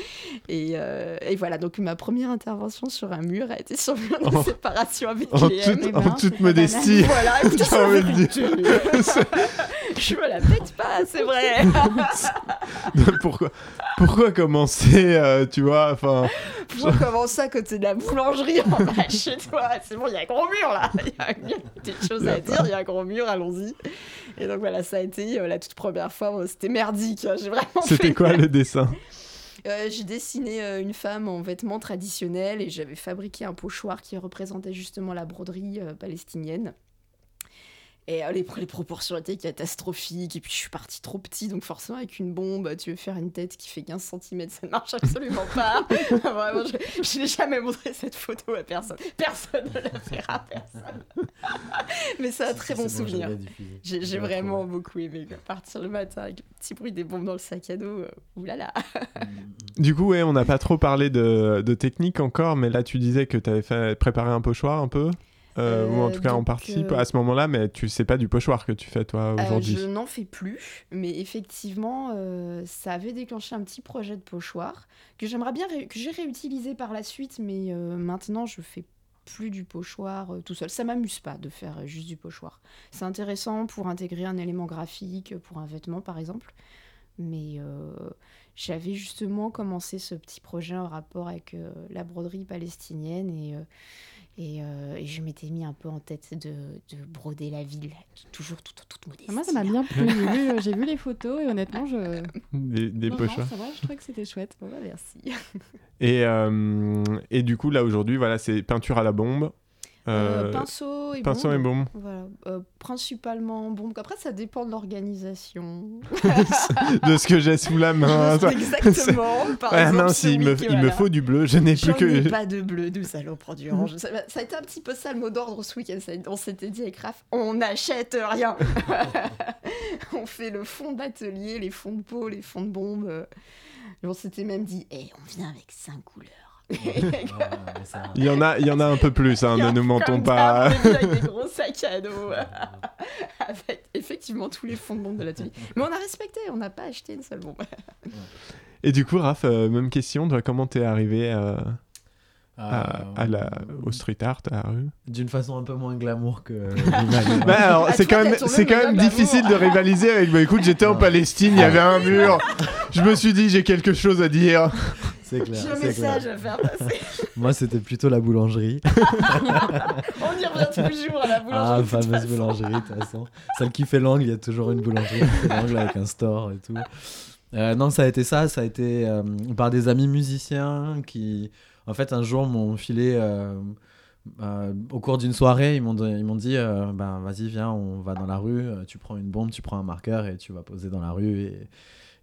S6: Et, euh, et voilà, donc ma première intervention sur un mur a été sur le mur de séparation avec
S4: En
S6: les
S4: toute,
S6: M.
S4: en toute modestie.
S6: Voilà, c'est la
S4: dire.
S6: Je me la pète pas, c'est vrai.
S4: pourquoi, pourquoi commencer, euh, tu vois Enfin,
S6: Pourquoi commencer à côté de la boulangerie en bas chez toi C'est bon, il y a un gros mur là. Il y a, des choses à dire, il y a un gros mur, allons-y. Et donc voilà, ça a été euh, la toute première fois. C'était merdique. hein, J'ai vraiment.
S4: c'était quoi le dessin?
S6: Euh, J'ai dessiné euh, une femme en vêtements traditionnels et j'avais fabriqué un pochoir qui représentait justement la broderie euh, palestinienne. Et euh, les, les proportions étaient catastrophiques. Et puis je suis partie trop petit, donc forcément avec une bombe, tu veux faire une tête qui fait 15 cm, ça ne marche absolument pas. Vraiment, je, je n'ai jamais montré cette photo à personne. Personne ne la verra, personne. Mais c'est un très bon souvenir. J'ai vraiment beaucoup aimé. quoi. Partir le matin avec le petit bruit des bombes dans le sac à dos, euh, oulala.
S4: Du coup, ouais, on n'a pas trop parlé de, de technique encore, mais là, tu disais que tu avais fait préparer un pochoir un peu? Euh, ou en
S6: Euh,
S4: tout cas en
S6: donc,
S4: participe
S6: euh,
S4: à ce moment-là, mais tu sais pas du pochoir que tu fais toi
S6: Euh,
S4: aujourd'hui.
S6: je n'en fais plus, mais effectivement, euh, ça avait déclenché un petit projet de pochoir que j'aimerais bien, que j'ai réutilisé par la suite, mais euh, maintenant je fais plus du pochoir euh, tout seul. Ça m'amuse pas de faire euh, juste du pochoir. C'est intéressant pour intégrer un élément graphique, pour un vêtement par exemple, mais euh, j'avais justement commencé ce petit projet en rapport avec euh, la broderie palestinienne et euh, et, euh, et je m'étais mis un peu en tête de, de broder la ville, toujours tout en toute modestie.
S5: Moi, ça m'a bien plu. J'ai vu, euh, j'ai vu les photos et honnêtement, je.
S4: Des, des
S5: Non, non,
S4: pochoirs.
S5: ça va, je trouvais que c'était chouette.
S6: Ouais, merci.
S4: Et, euh, et du coup, là aujourd'hui, voilà, c'est peinture à la bombe.
S6: Euh,
S4: Euh,
S6: pinceau et
S4: pinceau
S6: bombe.
S4: et bombe.
S6: Voilà. Euh, principalement bombe. Après, ça dépend de l'organisation.
S4: de ce que j'ai sous la main.
S6: Exactement. Par
S4: Ah
S6: exemple, ce
S4: il me, faut du bleu, je n'ai plus que.
S6: ai pas de bleu, nous allons prendre du orange. Ça, ça a été un petit peu ça le mot d'ordre ce week-end. On s'était dit avec Raph, on n'achète rien. on fait le fond d'atelier, les fonds de peau, les fonds de bombe. Et on s'était même dit, Eh, on vient avec cinq couleurs.
S4: Il y en a, il y en a un peu plus, hein, ne nous mentons pas.
S6: avec des gros sacs à dos. avec effectivement tous les fonds de bombe de l'atelier. Mais on a respecté, on n'a pas acheté une seule bombe.
S4: Et du coup, Raph, euh, même question, toi, comment t'es arrivé euh, à,
S7: Euh,
S4: à la, au street art, à la rue
S7: D'une façon un peu moins glamour que.
S4: Bah alors,
S6: Ah,
S4: c'est quand même, c'est quand même difficile de rivaliser avec. Bah écoute, j'étais en Palestine, il y avait un mur. Je me suis dit, j'ai quelque chose à dire.
S7: C'est clair.
S6: J'ai un message
S7: clair.
S6: à faire passer.
S7: Moi, c'était plutôt la boulangerie.
S6: on y revient toujours à la boulangerie.
S7: Ah,
S6: de toute
S7: fameuse boulangerie, de toute façon. Celle qui fait l'angle, il y a toujours une boulangerie qui fait l'angle avec un store et tout. Euh, non, ça a été ça, ça a été euh, par des amis musiciens qui, en fait, un jour m'ont filé, euh, euh, au cours d'une soirée, ils m'ont dit, euh, ben vas-y, viens, on va dans la rue, euh, tu prends une bombe, tu prends un marqueur et tu vas poser dans la rue.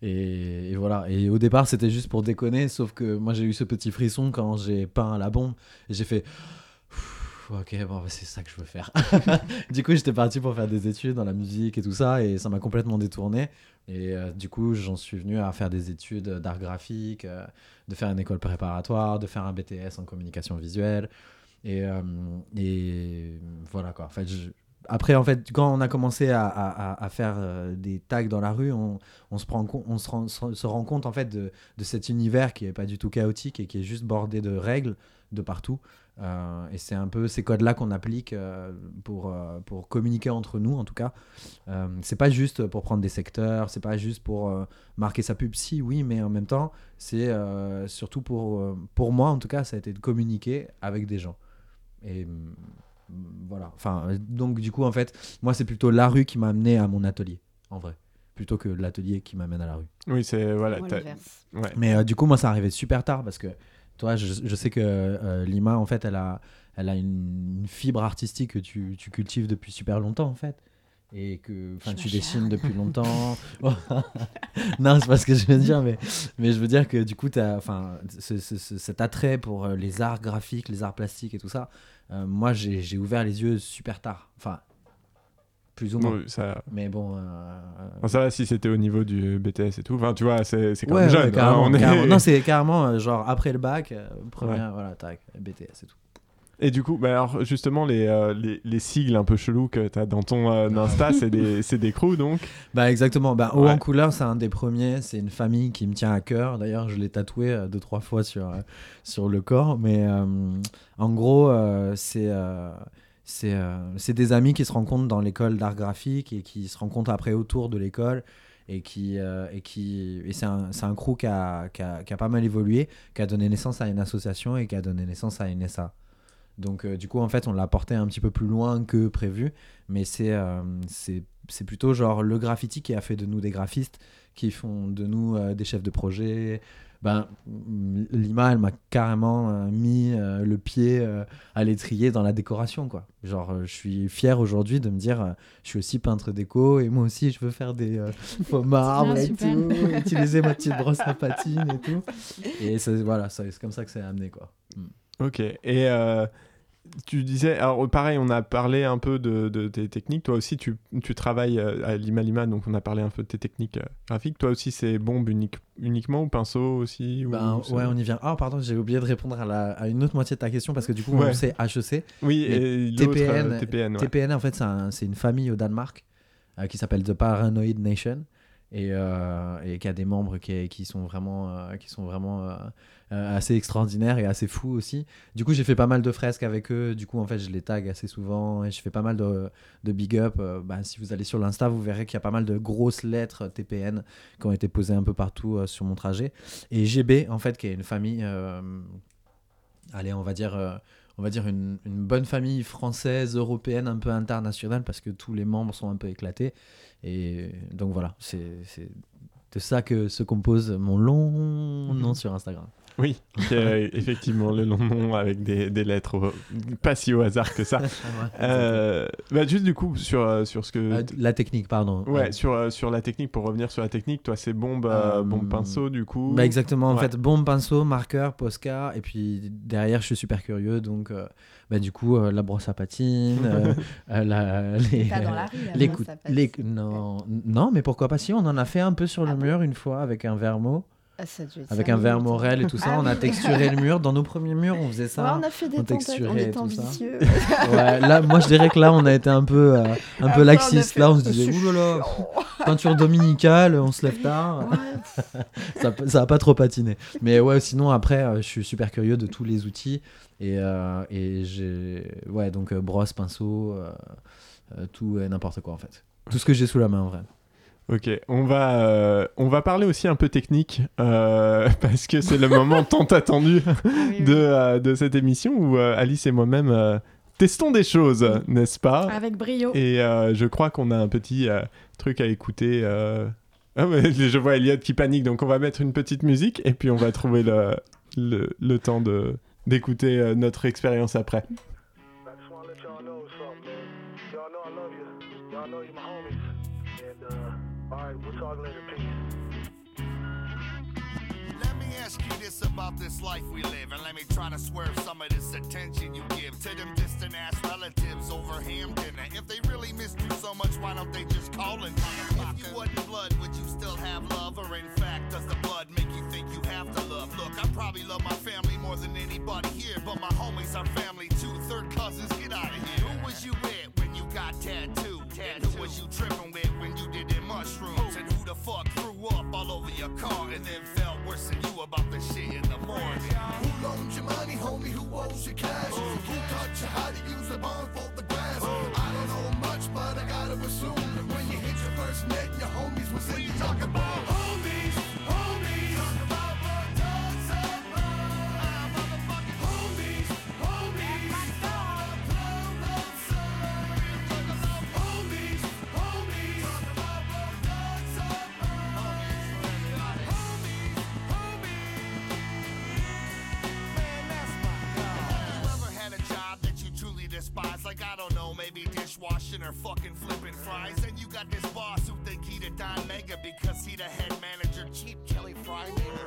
S7: Et, et, voilà. Et au départ, c'était juste pour déconner, sauf que moi, j'ai eu ce petit frisson quand j'ai peint la bombe et j'ai fait. Ok, bon, bah, c'est ça que je veux faire. du coup, j'étais parti pour faire des études dans la musique et tout ça, et ça m'a complètement détourné. Et euh, du coup, j'en suis venu à faire des études d'art graphique, euh, de faire une école préparatoire, de faire un BTS en communication visuelle. Et, euh, et voilà quoi. En fait, Après, en fait, quand on a commencé à, à- faire des tags dans la rue, on, on se, prend on se, rend, compte en fait de, de cet univers qui est pas du tout chaotique et qui est juste bordé de règles de partout. Euh, et c'est un peu ces codes-là qu'on applique euh, pour, euh, pour communiquer entre nous, en tout cas. Euh, c'est pas juste pour prendre des secteurs, c'est pas juste pour euh, marquer sa pub, si, oui, mais en même temps, c'est euh, surtout pour, euh, pour moi, en tout cas, ça a été de communiquer avec des gens. Et mm, voilà. Enfin, donc, du coup, en fait, moi, c'est plutôt la rue qui m'a amené à mon atelier, en vrai, plutôt que l'atelier qui m'amène à la rue.
S4: Oui, c'est voilà. Ouais.
S7: Mais euh, du coup, moi, ça arrivait super tard parce que, toi, je, je sais que euh, Lima, en fait, elle a, elle a une, une fibre artistique que tu, tu cultives depuis super longtemps, en fait. Et que enfin, tu dessines depuis longtemps. non, c'est pas ce que je veux dire, mais, mais je veux dire que du coup, tu as ce, ce- ce- cet attrait pour euh, les arts graphiques, les arts plastiques et tout ça. euh, moi, j'ai ouvert les yeux super tard. Enfin, plus ou moins.
S4: Ça,
S7: Mais bon. euh, euh,
S4: bon, ça si c'était au niveau du BTS et tout. Enfin, tu vois, c'est quand
S7: Ouais,
S4: même
S7: ouais,
S4: jeune. hein, on est-
S7: carrément. Non, c'est carrément euh, genre après le bac, euh, première, voilà, tac, BTS et tout.
S4: Et du coup, bah alors justement, les, euh, les, les sigles un peu chelous que tu as dans ton euh, Insta, c'est des, des crews donc.
S7: Bah exactement, bah, Haut
S4: Ouais.
S7: en couleur c'est un des premiers, c'est une famille qui me tient à cœur, d'ailleurs je l'ai tatoué euh, deux trois fois sur, sur le corps, mais en gros c'est c'est euh, c'est des amis qui se rencontrent dans l'école d'art graphique et qui se rencontrent après autour de l'école et qui euh, et qui et c'est un, un crew qui a, qui, a, qui a pas mal évolué, qui a donné naissance à une association et qui a donné naissance à une SA. Donc euh, du coup en fait on l'a porté un petit peu plus loin que prévu, mais c'est plutôt genre le graffiti qui a fait de nous des graphistes, qui font de nous des chefs de projet. Ben, mm, Lima, elle m'a carrément euh, mis euh, le pied euh, à l'étrier dans la décoration, quoi. Genre, euh, je suis fier aujourd'hui de me dire, euh, je suis aussi peintre déco et moi aussi, je veux faire des euh, faux marbres et
S5: super.
S7: tout, utiliser ma petite brosse à patine et tout. Et ça- voilà, ça- c'est comme ça que ça a amené, quoi. Mm.
S4: Ok. Et euh, tu disais, alors pareil, on a parlé un peu de, de tes techniques. Toi aussi, tu, tu travailles euh, à Lima Lima, donc on a parlé un peu de tes techniques euh, graphiques. Toi aussi, c'est bombe unique, uniquement ou pinceau aussi ou
S7: Ben, ouais, on y vient. Ah, pardon, j'ai oublié de répondre à, la- à une autre moitié de ta question parce que du coup,
S4: Ouais.
S7: on sait HEC.
S4: Oui, et
S7: TPN,
S4: euh, TPN, ouais.
S7: TPN, en fait, c'est un- c'est une famille au Danemark euh, qui s'appelle The Paranoid Nation et, euh, et qui a des membres qui, sont vraiment, euh, qui sont vraiment euh, euh, assez extraordinaires et assez fous aussi. Du coup, j'ai fait pas mal de fresques avec eux. Du coup, en fait, je les tag assez souvent et je fais pas mal de, big up. Euh, bah, si vous allez sur l'Insta, vous verrez qu'il y a pas mal de grosses lettres TPN qui ont été posées un peu partout euh, sur mon trajet. Et GB, en fait, qui est une famille, euh, allez, on va dire. euh, on va dire une bonne famille française, européenne, un peu internationale, parce que tous les membres sont un peu éclatés. Et donc voilà, c'est de ça que se compose mon long nom sur Instagram.
S4: Oui, est effectivement le long nom avec des, des lettres au- pas si au hasard que ça. Euh, bah, juste du coup sur, euh, sur ce que...
S7: Euh, la technique, pardon.
S4: Ouais,
S7: Euh,
S4: sur, euh, sur la technique, pour revenir sur la technique, toi c'est bombe, euh,
S7: Euh,
S4: bombe pinceau du coup.
S7: Bah exactement, en
S4: Ouais.
S7: fait, bombe, pinceau, marqueur, Posca, et puis derrière, je suis super curieux, donc euh, bah, du coup, euh, la brosse à patine, euh, euh, la, les,
S6: Pas dans la rue, la
S7: les
S6: brosse
S7: coups-
S6: à patine.
S7: les- non, non, mais pourquoi pas si, on en a fait un peu sur le mur une fois avec un vermo.
S6: Ah,
S7: Avec un verre morel et tout ça,
S6: Ah
S7: on a
S6: oui.
S7: texturé le mur. Dans nos premiers murs, on faisait ça.
S6: Ouais, on a fait des tentatives,
S7: texturait
S6: on était
S7: tout ça.
S6: ambitieux.
S7: Ouais, là, moi je dirais que là, on a été un peu, euh, un peu
S6: on
S7: laxiste. Là, on se disait, oulala, peinture dominicale, on se lève tard. ça, ça a pas trop patiné. Mais ouais, sinon, après, euh, je suis super curieux de tous les outils. Et, euh, et j'ai. Ouais, donc euh, brosse, pinceau, euh, euh, tout et n'importe quoi en fait. Tout ce que j'ai sous la main en vrai.
S4: Ok, on va, euh, on va parler aussi un peu technique, euh, parce que c'est le moment tant attendu de, euh, de cette émission où euh, Alice et moi-même euh, testons des choses, n'est-ce pas?
S5: Avec brio.
S4: Et euh, je crois qu'on a un petit euh, truc à écouter. euh. Ah, mais je vois Elliot qui panique, donc on va mettre une petite musique et puis on va trouver le, le, le temps de, d'écouter euh, notre expérience après.
S11: Ask you this about this life we live, and let me try to swerve some of this attention you give to them distant ass relatives over ham dinner. If they really missed you so much, why don't they just call and If you wasn't blood, would you still have love? Or in fact, does the blood make you think you have to love? Look, I probably love my family more than anybody here, but my homies are family too. Third cousins, get out of here. Who was you with when you got tattooed? And who was you tripping with when you did them mushrooms? And who the fuck up all over your car and then felt worse than you about the shit in the morning?
S10: Who loaned you money, homie? Who owes you cash? Uh. Who taught you how to use the barn for the grass? Uh. I don't know much, but I gotta assume that when you hit your first net, your homies was in you talking about
S11: I don't know, maybe dishwashing or fucking flipping fries. And you got this boss who think he the Don Mega because he the head manager, cheap Kelly Fry.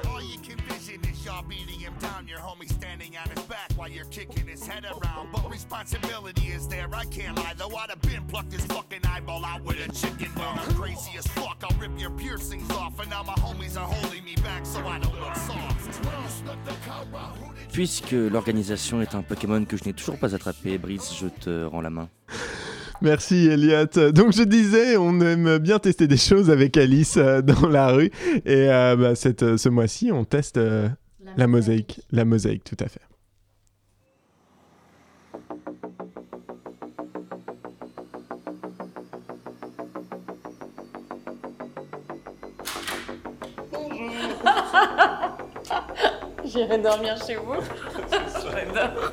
S11: All you can vision is y'all beating him down. Your homie standing on his back while you're kicking his head around. But responsibility is there, I can't lie. Though I'd have been plucked his fucking eyeball out with a chicken bone.
S8: Puisque l'organisation est un Pokémon que je n'ai toujours pas attrapé, Brice, je te rends la main.
S4: Merci Elliot. Donc je disais, on aime bien tester des choses avec Alice euh, dans la rue. Et euh, bah, cette, euh, ce mois-ci, on teste euh, la, mosaïque. La mosaïque, tout à fait.
S12: J'irai dormir chez vous. J'adore.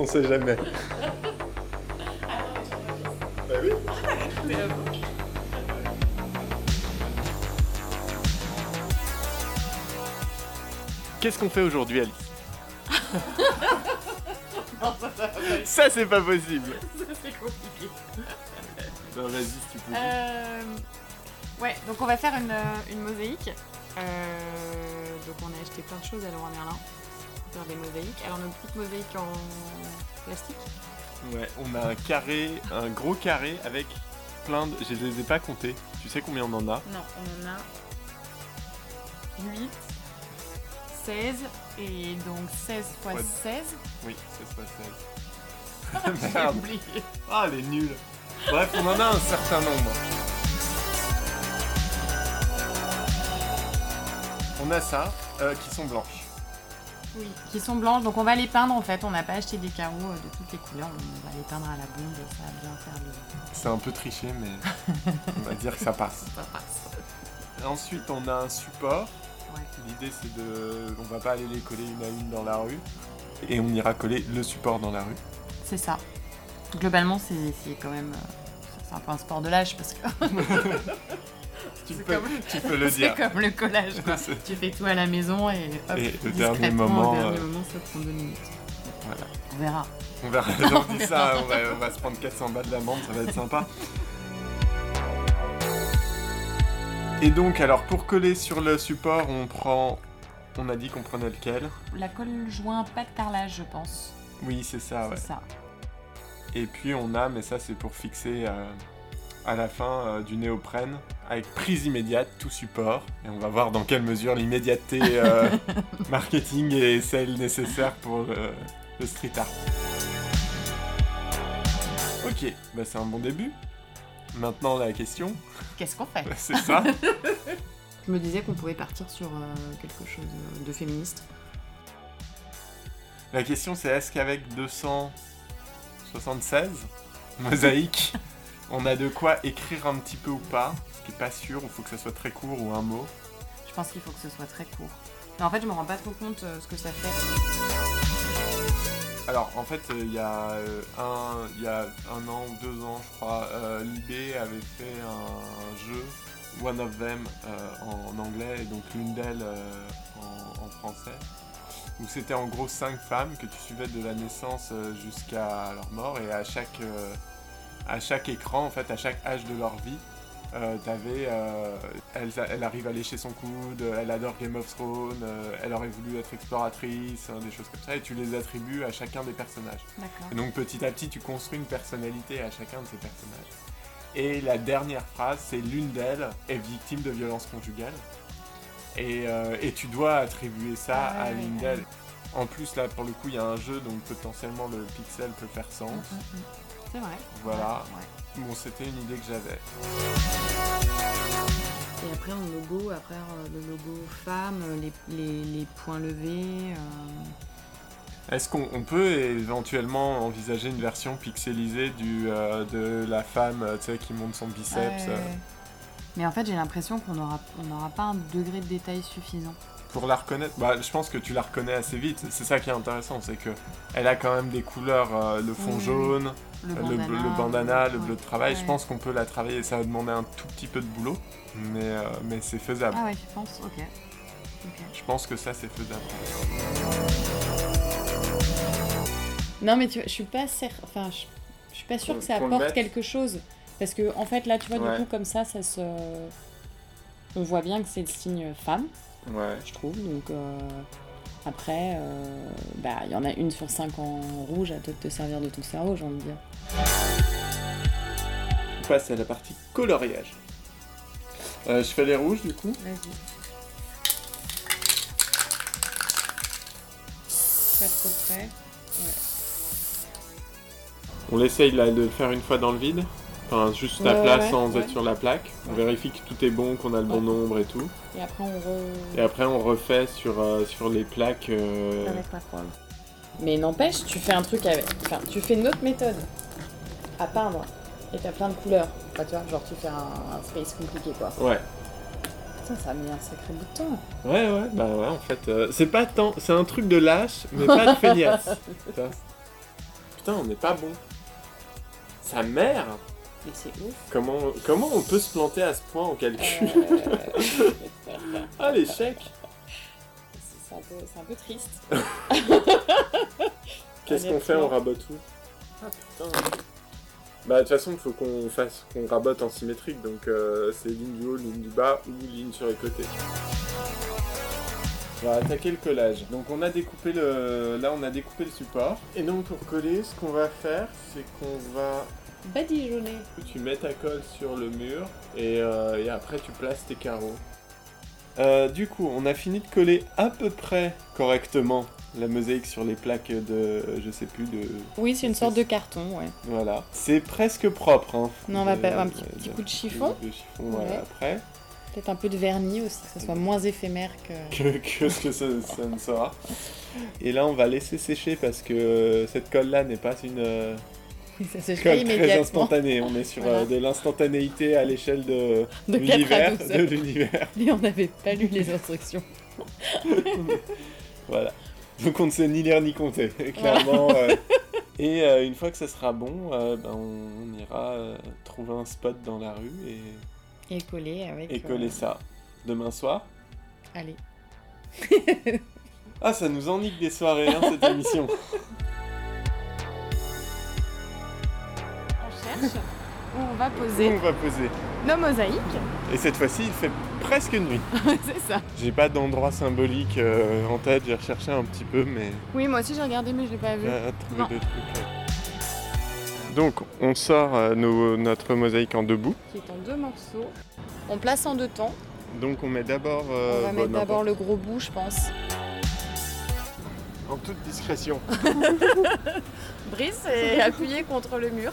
S4: On sait jamais. Bah oui. Qu'est-ce qu'on fait aujourd'hui, Alice
S12: Non, ça,
S4: c'est pas possible.
S12: Ça, c'est compliqué.
S4: Non, vas-y, si tu peux.
S5: Euh, ouais, donc on va faire une, euh, une mosaïque. Euh, donc on a acheté plein de choses à Leroy Merlin pour faire des mosaïques. Alors nos petites mosaïques en plastique.
S4: Ouais, on a un carré, un gros carré avec plein de. Je les ai pas comptés. Tu sais combien on en a?
S5: Non, on en a 8, 16 et donc 16 fois
S4: Ouais.
S5: 16.
S4: Oui, 16 fois 16.
S5: J'ai
S4: Merde.
S5: oublié.
S4: Ah, elle est nulle. Bref, on en a un certain nombre. On a ça, euh, qui sont blanches.
S5: Oui, qui sont blanches. Donc on va les peindre en fait. On n'a pas acheté des carreaux euh, de toutes les couleurs. On va les peindre à la bombe et ça va bien faire le.
S4: C'est un peu triché, mais on va dire que ça passe.
S5: Ça passe.
S4: Ensuite, on a un support. L'idée, c'est de. On va pas aller les coller une à une dans la rue. Et on ira coller le support dans la rue.
S5: C'est ça. Globalement, c'est quand même. euh, C'est un peu un sport de l'âge parce que.
S4: Tu
S12: C'est
S4: peux,
S12: comme-
S4: tu peux le
S12: c'est
S4: dire.
S12: comme le collage, quoi.
S4: C'est-
S12: tu fais tout à la maison et hop,
S4: Et le dernier moment,
S12: au dernier
S4: euh,
S12: moment, ça prend deux minutes.
S4: Voilà.
S12: On verra.
S4: On verra.
S12: On
S4: dit ça, on va, on va se prendre 400 balles d'amende, ça va être sympa. Et donc, alors pour coller sur le support, on prend. On a dit qu'on prenait lequel?
S12: La colle joint, pas de carrelage, je pense.
S4: Oui, c'est ça, ouais.
S12: C'est ça.
S4: Et puis on a, mais ça c'est pour fixer euh, à la fin euh, du néoprène avec prise immédiate, tout support. Et on va voir dans quelle mesure l'immédiateté euh, marketing est celle nécessaire pour le, le street art. Ok, bah c'est un bon début. Maintenant la question.
S12: Qu'est-ce qu'on fait?
S4: C'est ça.
S12: Je me disais qu'on pouvait partir sur euh, quelque chose de féministe.
S4: La question c'est est-ce qu'avec 276 mosaïques, on a de quoi écrire un petit peu ou pas Ce qui est pas sûr, il faut que ça soit très court ou un mot.
S12: Je pense qu'il faut que ce soit très court. Mais en fait, je me rends pas trop compte euh, ce que ça fait.
S4: Alors en fait euh, il y, a, euh, un- il y a un an ou deux ans je crois, Libé avait fait un jeu, One of Them en, en anglais et donc l'une d'elles en, en français, où c'était en gros cinq femmes que tu suivais de la naissance jusqu'à leur mort et à chaque, à chaque écran, en fait à chaque âge de leur vie, euh, t'avais, euh, elle, elle arrive à lécher son coude, elle adore Game of Thrones, euh, elle aurait voulu être exploratrice, hein, des choses comme ça, et tu les attribues à chacun des personnages.
S12: D'accord.
S4: Et donc petit à petit, tu construis une personnalité à chacun de ces personnages. Et la dernière phrase, c'est l'une d'elles est victime de violences conjugales. Et, euh, et tu dois attribuer ça
S12: Ah
S4: à l'une d'elles. En plus, là, pour le coup, il y a un jeu, donc potentiellement le pixel peut faire sens.
S12: C'est vrai.
S4: Voilà.
S12: Ouais,
S4: Bon, c'était une idée que j'avais.
S12: Et après, en logo, après euh, le logo femme, euh, les, les, les points levés. euh,
S4: Est-ce qu'on on peut éventuellement envisager une version pixelisée du, euh, de la femme qui monte son biceps
S12: ouais. Mais en fait, j'ai l'impression qu'on n'aura on n'aura pas un degré de détail suffisant.
S4: Pour la reconnaître, bah, je pense que tu la reconnais assez vite. C'est ça qui est intéressant, c'est que elle a quand même des couleurs, euh, le fond
S12: oui,
S4: jaune,
S12: oui. Le
S4: le,
S12: bandana,
S4: le bandana, le
S12: ouais.
S4: bleu de travail. Je pense qu'on peut la travailler. Ça va demander un tout petit peu de boulot, mais, euh, mais c'est faisable.
S12: Ah ouais, tu penses Ok.
S4: Je pense que ça, c'est faisable.
S5: Non, mais tu vois, je suis pas cer- enfin, je, je suis pas sûre que ça apporte quelque chose. Parce que, en fait, là, tu vois,
S4: Ouais.
S5: du coup, comme ça, ça se. On voit bien que c'est le signe femme,
S4: Ouais.
S5: je trouve. Donc, euh, après, euh, bah, il y en a une sur cinq en rouge, à toi de te servir de ton cerveau, j'ai envie de dire.
S4: On passe à la partie coloriage. Euh, je fais les rouges du coup.
S12: Vas-y.
S5: Pas trop près. Ouais.
S4: On essaye là, de le faire une fois dans le vide. Enfin, juste
S5: Ouais,
S4: place
S5: ouais,
S4: sans
S5: ouais.
S4: être sur la plaque. On vérifie que tout est bon, qu'on a le bon nombre et tout.
S5: Et après, on re.
S4: Et après, on refait sur, euh, sur les plaques. euh,
S5: Avec la colle. Mais n'empêche, tu fais un truc avec. Enfin, tu fais une autre méthode à peindre. Et t'as plein de couleurs. Enfin, tu vois, genre, tu fais un, un space compliqué, quoi.
S4: Ouais.
S5: Putain, ça a mis un sacré bout de temps.
S4: Ouais, ouais, bah ouais, en fait, euh, c'est pas tant. C'est un truc de lâche, mais pas de feignasse. Putain. Putain, on n'est pas bon. Sa mère
S5: Mais c'est ouf.
S4: comment, comment on peut se planter à ce point en calcul Ah, l'échec
S5: C'est un, peu- c'est un peu triste.
S4: Qu'est-ce qu'on fait. On rabote où? Ah putain Bah de toute façon, il faut qu'on fasse qu'on rabote en symétrique, donc euh, c'est ligne du haut, ligne du bas ou ligne sur les côtés. On va attaquer le collage. Donc on a découpé le... Là on a découpé le support. Et donc pour coller, ce qu'on va faire, c'est qu'on va...
S5: Badigeonner.
S4: Tu mets ta colle sur le mur et, euh, et après tu places tes carreaux. Euh, du coup, on a fini de coller à peu près correctement la mosaïque sur les plaques de, je sais plus, de...
S5: Oui, c'est une sorte de carton, ouais.
S4: Voilà. C'est presque propre. Hein,
S5: Non, on va pas- un petit- coup de chiffon.
S4: De, chiffon, voilà,
S5: Ouais.
S4: après.
S5: Peut-être un peu de vernis aussi, que ça soit moins éphémère que.
S4: Que, que ce que ça, ça ne sera. Et là, on va laisser sécher parce que euh, cette colle-là n'est pas une euh,
S5: Ça pas
S4: colle très instantanée. On est sur
S5: Voilà.
S4: euh, de l'instantanéité à l'échelle de,
S5: De 4 à
S4: l'univers.
S5: 12
S4: De l'univers.
S5: Mais on n'avait pas lu les instructions.
S4: Voilà. Donc on ne sait ni lire ni compter, clairement. euh. Et euh, une fois que ça sera bon, ben, on, on ira trouver un spot dans la rue et,
S5: Et coller avec.
S4: et coller ça demain soir?
S5: Allez.
S4: Ah, ça nous ennique des soirées, hein, cette émission.
S5: Où on va poser
S4: On va poser.
S5: nos mosaïques.
S4: Et cette fois-ci, il fait presque nuit.
S5: c'est ça.
S4: J'ai pas d'endroit symbolique euh, en tête, j'ai recherché un petit peu, mais
S5: Oui, moi aussi j'ai regardé, mais je l'ai pas vu.
S4: trouvé
S5: Non.
S4: trucs. Donc, on sort euh, nos- notre mosaïque en debout.
S5: Qui est en deux morceaux. On place en deux temps.
S4: Donc, on met d'abord. euh,
S5: on va
S4: bon,
S5: mettre d'abord le gros bout, je pense.
S4: En toute discrétion.
S5: Brice est appuyé contre le mur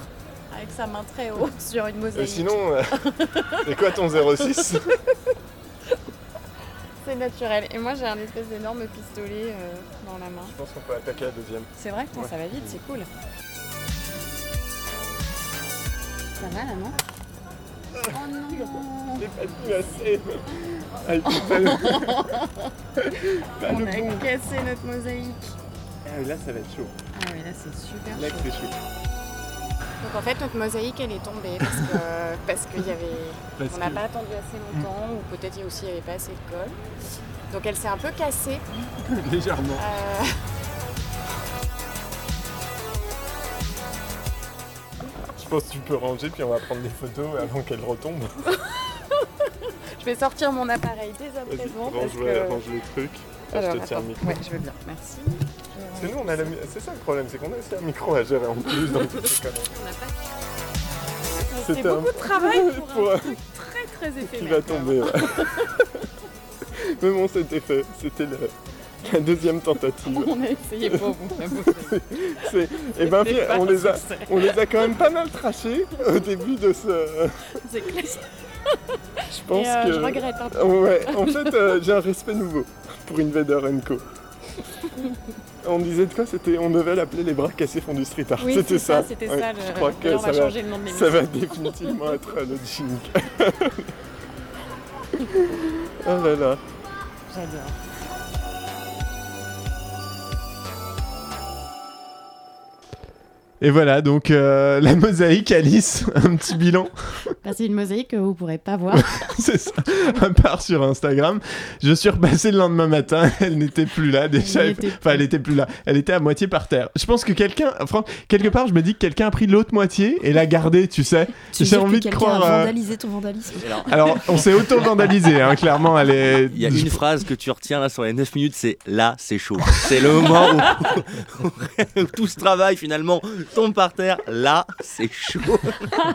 S5: avec sa main très haut sur une
S4: Et
S5: mosaïque.
S4: sinon, euh, c'est quoi ton 06
S5: C'est naturel. Et moi j'ai un espèce d'énorme pistolet euh, dans la main.
S4: Je pense qu'on peut attaquer la deuxième.
S5: C'est vrai
S4: Ouais.
S5: Ça va vite, c'est cool. Ça va là, non Oh non
S4: J'ai pas dû assez. Ah, pas le... pas
S5: On
S4: le
S5: a
S4: bon.
S5: cassé notre mosaïque.
S4: Ah, là, ça va être chaud.
S5: Ah oui, là c'est super
S4: Là,
S5: chaud.
S4: c'est chaud.
S5: Donc en fait notre mosaïque elle est tombée parce que parce qu'il y avait
S4: Parce
S5: on n'a
S4: que-
S5: pas attendu assez longtemps ou peut-être il y a aussi il y avait pas assez de colle. Donc elle s'est un peu cassée.
S4: Légèrement.
S5: Euh,
S4: Je pense que tu peux ranger, puis on va prendre des photos avant qu'elle retombe.
S5: je vais sortir mon appareil dès à présent
S4: range,
S5: parce
S4: ouais,
S5: que
S4: range les trucs.
S5: Alors,
S4: je te tiens le micro.
S5: Ouais, je veux bien. Merci.
S4: Parce que nous, on a la... mi- c'est ça le problème, c'est qu'on a aussi un micro à gérer en plus
S5: pas
S4: C'est un-
S5: beaucoup de travail pour,
S4: pour
S5: un truc très très éphémère.
S4: qui va tomber. ouais. Mais bon, c'était fait. C'était le- la deuxième tentative.
S5: On a essayé pour vous. mais vous savez.
S4: C'est- Eh ben,
S5: pas
S4: on les, a, on les a quand même pas mal trachés au début de ce.
S5: C'est.
S4: Je pense
S5: Et, euh,
S4: que.
S5: je regrette un peu.
S4: Ouais, en fait, euh, j'ai un respect nouveau pour Invader Co. On disait de quoi C'était, on devait l'appeler les bras cassés font du street art.
S5: Oui,
S4: c'était
S5: ça,
S4: ça.
S5: c'était
S4: Ouais,
S5: ça, le-
S4: Je crois que ça
S5: va changer le nom de
S4: ça va définitivement être le jingle. oh là là.
S5: J'adore.
S4: Et voilà, donc euh, la mosaïque, Alice, un petit bilan.
S5: Bah, c'est une mosaïque que vous pourrez pas voir.
S4: C'est ça, à part sur Instagram. Je suis repassé le lendemain matin, elle n'était plus là déjà.
S5: Elle n'était
S4: Enfin, elle était plus là. Elle était à moitié par terre. Je pense que quelqu'un, enfin, quelque part, je me dis que quelqu'un a pris l'autre moitié et l'a gardée, tu sais.
S6: Tu
S4: J'ai envie
S6: que
S4: de croire.
S6: a
S4: euh,
S6: vandalisé ton vandalisme.
S4: Alors, on s'est auto-vandalisé, hein, clairement. Elle est.
S8: Il y a une phrase que tu retiens là sur les 9 minutes, c'est là, c'est chaud. C'est le moment où, où tout ce travail finalement tombe par terre. Là, c'est chaud.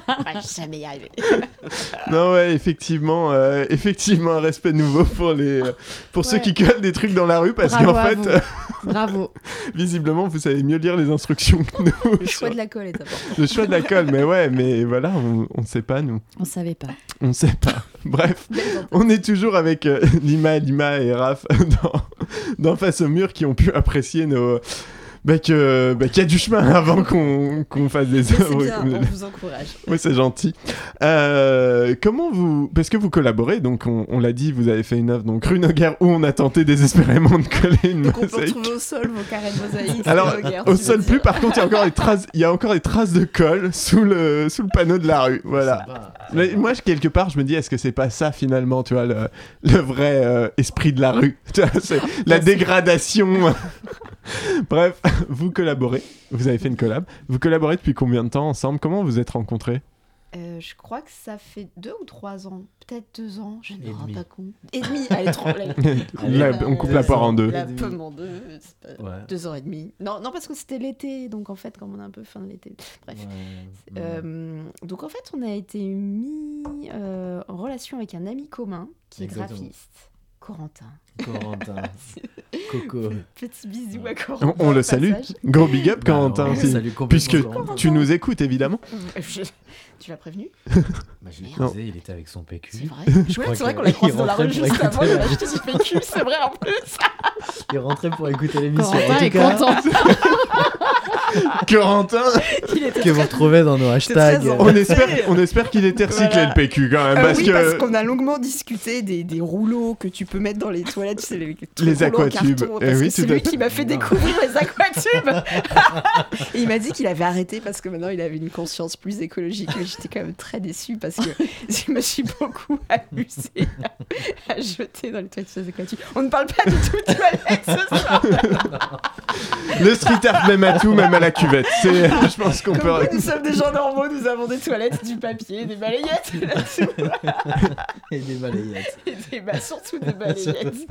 S6: On va jamais y arriver.
S4: Non, ouais, effectivement, euh, effectivement, un respect nouveau pour les, euh, pour ceux
S5: Ouais.
S4: qui collent des trucs dans la rue, parce
S5: Bravo
S4: qu'en
S5: à
S4: fait,
S5: vous.
S4: euh,
S5: Bravo.
S4: visiblement, vous savez mieux lire les instructions que nous.
S6: Le choix de la colle est important.
S4: Le choix de la colle, mais ouais, mais voilà, on, on sait pas, nous.
S5: On savait pas.
S4: On sait pas. Bref, on est toujours avec euh, Lima, Lima et Raph dans, dans Face au mur qui ont pu apprécier nos. Bah, que- bah, qu'il y a du chemin avant qu'on qu'on fasse des
S6: C'est
S4: œuvres.
S6: bien, on vous encourage.
S4: Oui, c'est gentil. Euh, comment vous. Parce que vous collaborez, donc on, on l'a dit, vous avez fait une œuvre, donc Rue Noguer, où on a tenté désespérément de coller une
S6: Donc on peut
S4: mosaïque.
S6: retrouver au sol vos carrés de mosaïque.
S4: Alors, au sol plus, par contre, il y a encore des traces, il y a encore des traces de colle sous le, sous le panneau de la rue. Voilà. Mais moi, quelque part, je me dis, est-ce que c'est pas ça finalement, tu vois, le, le vrai euh, esprit de la rue? Tu vois, C'est la dégradation. Bref, vous collaborez. Vous avez fait une collab. Vous collaborez depuis combien de temps ensemble? Comment vous êtes rencontrés?
S6: Euh, je crois que ça fait deux ou trois ans. Peut-être deux ans, je ne me rends pas compte. Et demi, elle est trop. elle-
S4: Allez, La- on coupe la poire en deux.
S6: La pomme en deux,
S7: Ouais.
S6: deux ans et demi. Non, non parce que c'était l'été, donc en fait, comme on est un peu fin de l'été. Bref. Euh, donc en fait, on a été mis euh, en relation avec un ami commun qui est
S7: Exactement.
S6: graphiste, Corentin.
S7: Corentin. Coco.
S6: Petit bisou à Corentin.
S4: On, on le salue.
S6: passage.
S4: Gros big up,
S7: Bah,
S4: Corentin
S7: salue
S4: Puisque
S7: Corentin.
S4: tu nous écoutes, évidemment.
S6: Je- Tu l'as prévenu
S7: Bah, je l'ai croisé, il était avec son PQ.
S6: C'est vrai Ouais, c'est vrai qu'on l'a croisé dans la rue
S7: pour
S6: juste
S7: écouter
S6: avant, il
S7: la-
S6: a acheté du PQ, c'est vrai en plus.
S7: Il rentrait pour écouter l'émission.
S5: Corentin
S7: En tout
S5: est
S7: cas,
S5: content.
S4: Corentin
S7: que vous retrouvez dans nos hashtags.
S4: On espère, on espère qu'il était recyclé
S6: Voilà.
S4: le PQ quand même.
S6: Euh,
S4: parce
S6: oui,
S4: que
S6: parce qu'on a longuement discuté des, des rouleaux que tu peux mettre dans les toilettes, tu sais, les,
S4: aquatubes. Eh oui,
S6: c'est lui qui m'a fait découvrir les aquatubes. Et il m'a dit qu'il avait arrêté parce que maintenant il avait une conscience plus écologique. Mais j'étais quand même très déçue parce que je me suis beaucoup amusée à, à jeter dans les toilettes les aquatubes. On ne parle pas du tout de toilettes ce soir.
S4: le street art même à tout, même à la cuvette. C'est, je pense qu'on
S6: Comme
S4: peut.
S6: nous sommes des gens normaux, nous avons des toilettes, du papier, des balayettes là-dessous.
S7: Et des balayettes.
S6: Et des, bah, surtout des balayettes.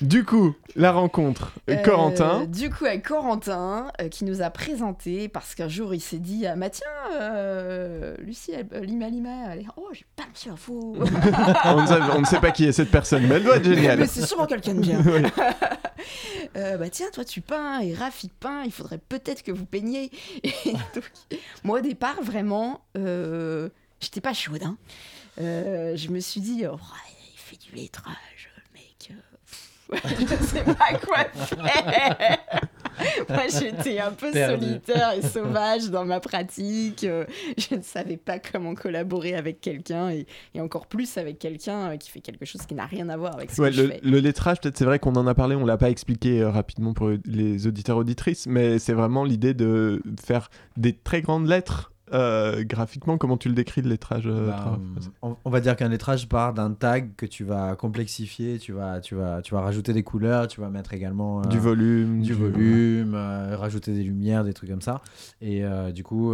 S4: Du coup, la rencontre.
S6: Euh,
S4: Corentin.
S6: Du coup, avec Corentin, euh, qui nous a présenté, parce qu'un jour il s'est dit Ah, bah tiens, euh, Lucie, elle- euh, Lima Lima, elle est. Oh, j'ai pas reçu l'info.
S4: on, ne sait, on ne sait pas qui est cette personne, mais elle doit être géniale.
S6: Mais c'est sûrement quelqu'un de bien.
S4: Oui.
S6: Euh, bah tiens, toi tu peins et Raph il peint, il faudrait peut-être que vous peigniez. Et donc, moi au départ, vraiment, euh, j'étais pas chaude. hein. Euh, je me suis dit, oh, il fait du lettrage, le mec. euh, pff, je sais pas quoi faire. Moi, j'étais un peu
S13: Perdu.
S6: solitaire et sauvage dans ma pratique. euh, Je ne savais pas comment collaborer avec quelqu'un et, et encore plus avec quelqu'un euh, qui fait quelque chose qui n'a rien à voir avec ce
S4: Ouais,
S6: que je
S4: le,
S6: fais.
S4: le lettrage, peut-être c'est vrai qu'on en a parlé, on l'a pas expliqué euh, rapidement pour les auditeurs auditrices, mais c'est vraiment l'idée de faire des très grandes lettres euh, graphiquement. Comment tu le décris le lettrage euh,
S7: Bah,
S4: Raph
S7: on, on va dire qu'un lettrage part d'un tag que tu vas complexifier, tu vas, tu vas, tu vas rajouter des couleurs, tu vas mettre également euh,
S4: Du volume,
S7: du
S4: du-
S7: volume, rajouter des lumières, des trucs comme ça. Et du coup,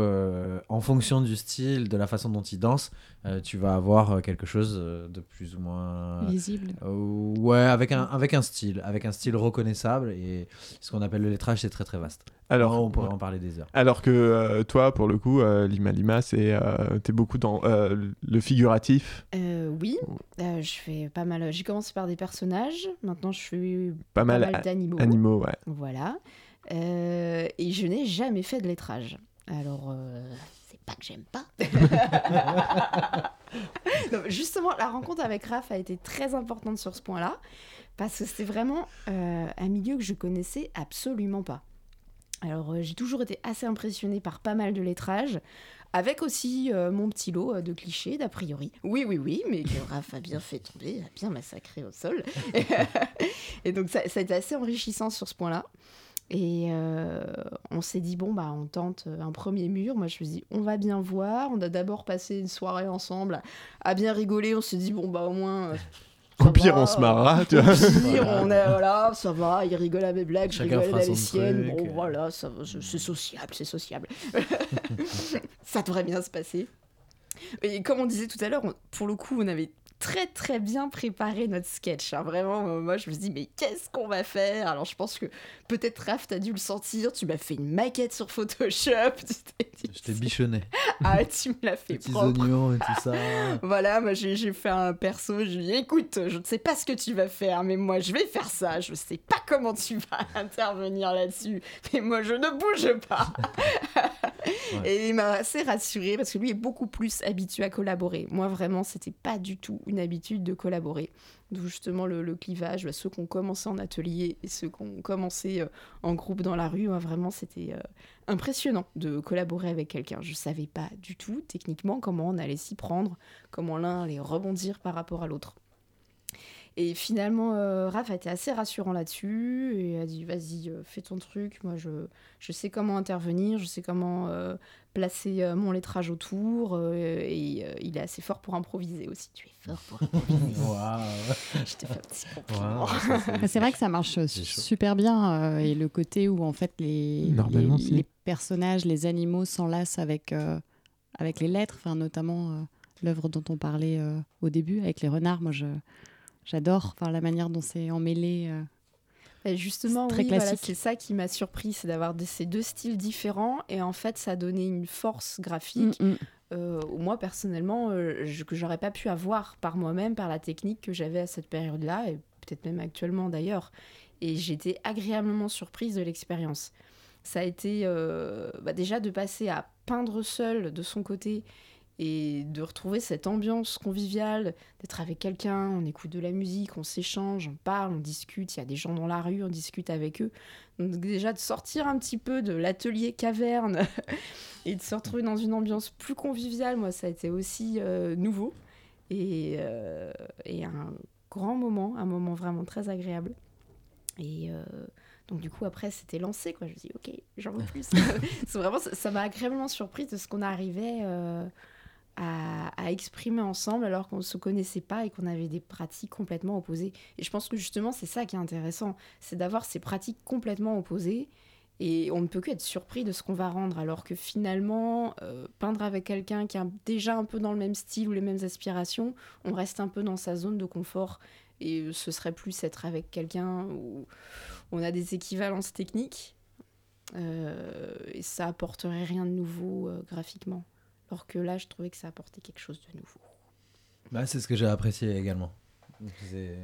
S7: en fonction du style, de la façon dont il danse, euh, tu vas avoir euh, quelque chose euh, de plus ou moins
S5: Visible.
S7: Euh, ouais, avec un, avec un style, avec un style reconnaissable. Et ce qu'on appelle le lettrage, c'est très très vaste.
S4: Alors,
S7: on pourrait
S4: ouais.
S7: en parler des heures.
S4: Alors que euh, toi, pour le coup, euh, Lima Lima, c'est euh, t'es beaucoup dans euh, le figuratif.
S6: Euh, oui, euh, je fais pas mal. J'ai commencé par des personnages. Maintenant, je fais
S4: Pas mal a-
S6: d'animaux.
S4: animaux, ouais.
S6: Voilà. Euh, et je n'ai jamais fait de lettrage. Alors, euh, pas que j'aime pas. Non, justement, la rencontre avec Raph a été très importante sur ce point-là. Parce que c'était vraiment euh, un milieu que je connaissais absolument pas. Alors, euh, j'ai toujours été assez impressionnée par pas mal de lettrages, avec aussi euh, mon petit lot de clichés, d'a priori. Oui, oui, oui, mais que Raph a bien fait tomber, a bien massacré au sol. Et donc, ça, ça a été assez enrichissant sur ce point-là. Et euh, on s'est dit, bon, bah, on tente un premier mur. Moi, je me suis dit, on va bien voir. On a d'abord passé une soirée ensemble à bien rigoler. On s'est dit, bon, bah, au moins. euh,
S4: Au pire,
S6: va,
S4: on se marrera,
S6: euh,
S4: tu
S6: au
S4: vois.
S6: pire, on est voilà, ça va, il rigole à mes blagues, je
S7: Chacun
S6: rigole
S7: fera
S6: à les siennes. Bon,
S7: euh.
S6: voilà, c'est sociable, c'est sociable. ça devrait bien se passer. Et comme on disait tout à l'heure, pour le coup, on avait très très bien préparé notre sketch. hein. Vraiment, moi je me dit, mais qu'est-ce qu'on va faire? Alors je pense que peut-être Raph, t'as dû le sentir, tu m'as fait une maquette sur Photoshop. tu t'es dit,
S7: Je t'ai bichonné.
S6: ah, tu me l'as fait
S7: Petits
S6: propre.
S7: oignons et tout ça.
S6: Voilà, moi j'ai j'ai fait un perso, je lui ai dit écoute, je ne sais pas ce que tu vas faire, mais moi je vais faire ça, je sais pas comment tu vas intervenir là-dessus, mais moi je ne bouge pas. Et il m'a assez rassurée parce que lui est beaucoup plus habitué à collaborer. Moi vraiment, c'était pas du tout une habitude de collaborer. D'où justement le, clivage, bah, ceux qui ont commencé en atelier et ceux qui ont commencé euh, en groupe dans la rue, moi, vraiment c'était euh, impressionnant de collaborer avec quelqu'un. Je savais pas du tout techniquement comment on allait s'y prendre, comment l'un allait rebondir par rapport à l'autre. Et finalement, euh, Raph a été assez rassurant là-dessus et a dit vas-y, euh, fais ton truc. Moi, je, je sais comment intervenir, je sais comment euh, placer euh, mon lettrage autour. euh, et euh, il est assez fort pour improviser aussi. Tu es fort pour improviser.
S7: Waouh.
S6: Je t'ai fait un petit
S7: c'est-
S5: vrai que ça marche super bien euh, et le côté où en fait les,
S4: Normalement,
S5: les,
S4: si.
S5: les personnages, les animaux s'enlacent avec, euh, avec les lettres, enfin, notamment euh, l'œuvre dont on parlait euh, au début avec les renards. Moi, je, j'adore enfin, la manière dont c'est emmêlé. euh.
S6: Et justement,
S5: C'est
S6: oui, voilà, ça qui m'a surpris, c'est d'avoir ces deux styles différents et en fait, ça a donné une force graphique.
S5: Mm, mm.
S6: euh, moi personnellement euh, je- que j'aurais pas pu avoir par moi-même par la technique que j'avais à cette période-là et peut-être même actuellement d'ailleurs et j'étais agréablement surprise de l'expérience ça a été euh, bah, déjà de passer à peindre seul de son côté Et de retrouver cette ambiance conviviale, d'être avec quelqu'un, on écoute de la musique, on s'échange, on parle, on discute, il y a des gens dans la rue, on discute avec eux. Donc déjà de sortir un petit peu de l'atelier caverne et de se retrouver dans une ambiance plus conviviale, moi ça a été aussi euh, nouveau et, euh, et un grand moment, un moment vraiment très agréable. Et euh, donc du coup après c'était lancé quoi. Je me dis ok j'en veux plus. C'est vraiment ça m'a agréablement surprise de ce qu'on arrivait à, exprimer ensemble alors qu'on ne se connaissait pas et qu'on avait des pratiques complètement opposées. Et je pense que justement c'est ça qui est intéressant, c'est d'avoir ces pratiques complètement opposées. Et on ne peut que être surpris de ce qu'on va rendre, alors que finalement, euh, peindre avec quelqu'un qui est déjà un peu dans le même style ou les mêmes aspirations, on reste un peu dans sa zone de confort. Et euh, ce serait plus être avec quelqu'un où on a des équivalences techniques, euh, et ça apporterait rien de nouveau graphiquement. Alors que là, je trouvais que ça apportait quelque chose de nouveau.
S7: Bah, c'est ce que j'ai apprécié également. C'est-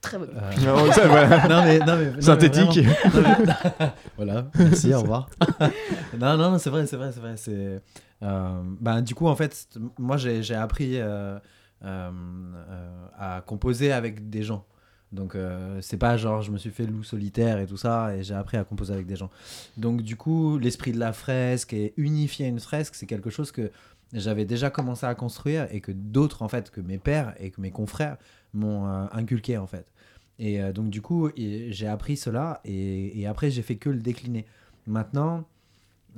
S6: Très bonne.
S7: Euh,
S4: Non, ça, voilà.
S7: non, mais, non, mais- non, mais
S4: Synthétique.
S7: vraiment. Non, mais- voilà, merci, au revoir. non, non, non, c'est vrai, c'est vrai, c'est vrai. C'est, euh, bah, du coup, en fait, moi, j'ai j'ai appris euh, euh, euh, à composer avec des gens. Donc, euh, c'est pas genre je me suis fait loup solitaire et tout ça, et j'ai appris à composer avec des gens. Donc, du coup, l'esprit de la fresque et unifier une fresque, c'est quelque chose que j'avais déjà commencé à construire et que d'autres, en fait, que mes pères et que mes confrères m'ont euh, inculqué, en fait. Et euh, donc, du coup, j'ai appris cela et, et après, j'ai fait que le décliner. Maintenant,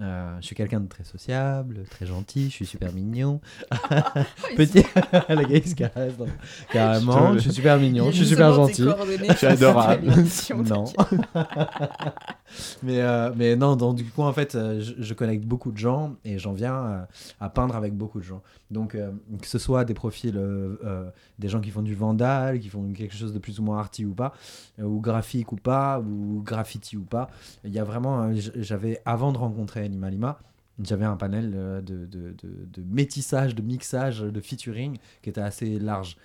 S7: euh, je suis quelqu'un de très sociable, très gentil, je suis super mignon. Petit, la gars, il se caresse, donc, Carrément,
S4: Je te-
S7: je suis super mignon, je suis super gentil.
S4: Je suis adorable.
S7: non. mais, euh, mais non, donc du coup, en fait, euh, je, je connecte beaucoup de gens et j'en viens à peindre avec beaucoup de gens. Donc, euh, que ce soit des profils, euh, euh, des gens qui font du vandal, qui font quelque chose de plus ou moins arty ou pas, euh, ou graphique ou pas, ou graffiti ou pas. Il y a vraiment, euh, j'avais, avant de rencontrer Lima Lima, j'avais un panel euh, de, de, de, de métissage, de mixage, de featuring qui était assez large.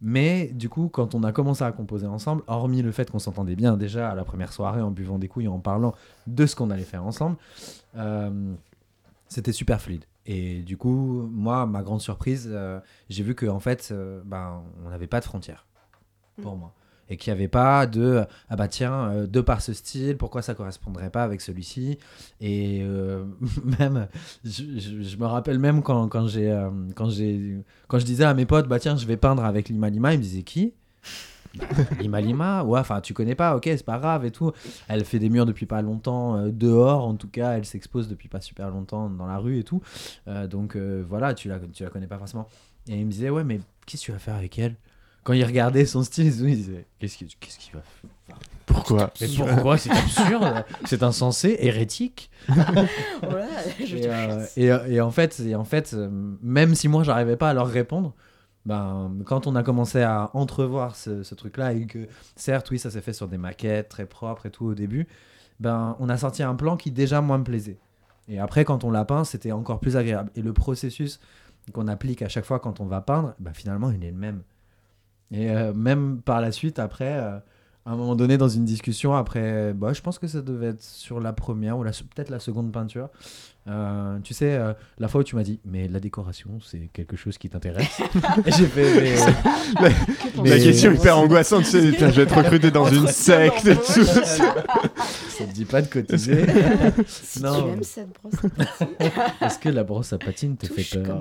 S7: Mais du coup, quand on a commencé à composer ensemble, hormis le fait qu'on s'entendait bien déjà à la première soirée en buvant des couilles, en parlant de ce qu'on allait faire ensemble, euh, c'était super fluide. Et du coup, moi, ma grande surprise, euh, j'ai vu qu'en fait, euh, ben, on n'avait pas de frontières pour moi. Et qu'il n'y avait pas de ah bah tiens, euh, de par ce style, pourquoi ça correspondrait pas avec celui-ci? Et euh, même, je, me rappelle même quand, j'ai euh, quand j'ai quand je disais à mes potes bah tiens, je vais peindre avec Lima Lima, ils me disaient qui? Bah, Lima Lima, ouais, enfin tu connais pas, ok, c'est pas grave et tout. Elle fait des murs depuis pas longtemps, dehors en tout cas, elle s'expose depuis pas super longtemps dans la rue et tout. Donc voilà, tu la, tu la connais pas forcément. Et il me disait, ouais, mais qu'est-ce que tu vas faire avec elle? Quand il regardait son style, il disait, qu'est-ce qu'il va faire
S4: Pourquoi
S7: Mais pourquoi? C'est absurde, c'est insensé, hérétique.
S6: Voilà, je
S7: et,
S6: te
S7: euh,
S6: chasse.
S7: et, et en fait, et en fait euh, même si moi j'arrivais pas à leur répondre, ben, quand on a commencé à entrevoir ce, ce truc-là et que certes, oui, ça s'est fait sur des maquettes très propres et tout au début, ben, on a sorti un plan qui déjà moi me plaisait. Et après, quand on l'a peint, c'était encore plus agréable. Et le processus qu'on applique à chaque fois quand on va peindre, ben, finalement, il est le même. Et euh, même par la suite, après, euh, à un moment donné, dans une discussion, après, bah, je pense que ça devait être sur la première ou peut-être la seconde peinture. Euh, tu sais, euh, la fois où tu m'as dit, mais la décoration, c'est quelque chose qui t'intéresse. J'ai fait, mais.
S4: La,
S7: mais-
S4: la question hyper angoissante, c'est je vais être recruté dans une secte et tout.
S7: Ça te dit pas de cotiser.
S6: Si tu aimes cette brosse à patine.
S7: Est-ce que la brosse à patine te
S6: Touche
S7: fait peur.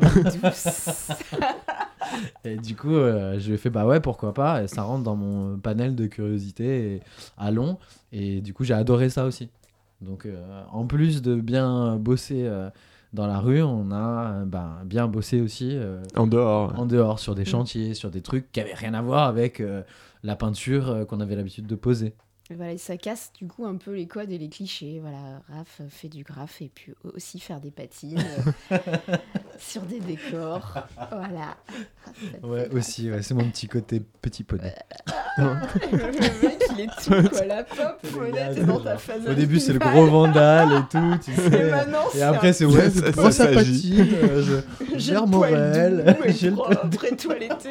S7: Et du coup, euh, je lui ai fait bah ouais, pourquoi pas. Et ça rentre dans mon panel de curiosité et à long. Et du coup, j'ai adoré ça aussi. Donc, euh, en plus de bien bosser euh, dans la rue, on a euh, bah, bien bossé aussi euh,
S4: En dehors.
S7: en dehors, sur des
S6: Mm.
S7: chantiers, sur des trucs qui avaient rien à voir avec euh, la peinture euh, qu'on avait l'habitude de poser.
S6: Et Voilà, ça casse du coup un peu les codes et les clichés. Voilà, Raph fait du graphe et puis aussi faire des patines euh, sur des décors. Voilà. Raph
S7: Ouais, aussi, ouais, c'est mon petit côté petit poney.
S6: le mec, il est tout quoi, la pop, honnête, est dans ta phase
S7: Au début, c'est le gros vandal et tout, tu sais.
S6: Et maintenant,
S7: et
S6: c'est
S7: après, c'est ouais, c'est
S4: s'agit.
S7: patine, euh, je
S6: J'ai
S7: gère
S6: le
S7: mon
S6: poil
S7: réel,
S6: doux et
S7: j'ai le
S6: propre et toiletté.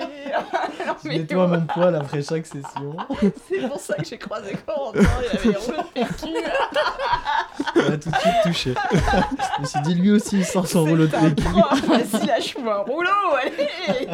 S6: Alors,
S7: Je nettoie mon poil après chaque session.
S6: C'est pour ça que j'ai croisé Il avait rouleau de PQ.
S7: Ça m'a tout de suite touché. Je me suis dit, lui aussi, il sort son rouleau de PQ.
S6: Vas-y, lâche-moi un rouleau, allez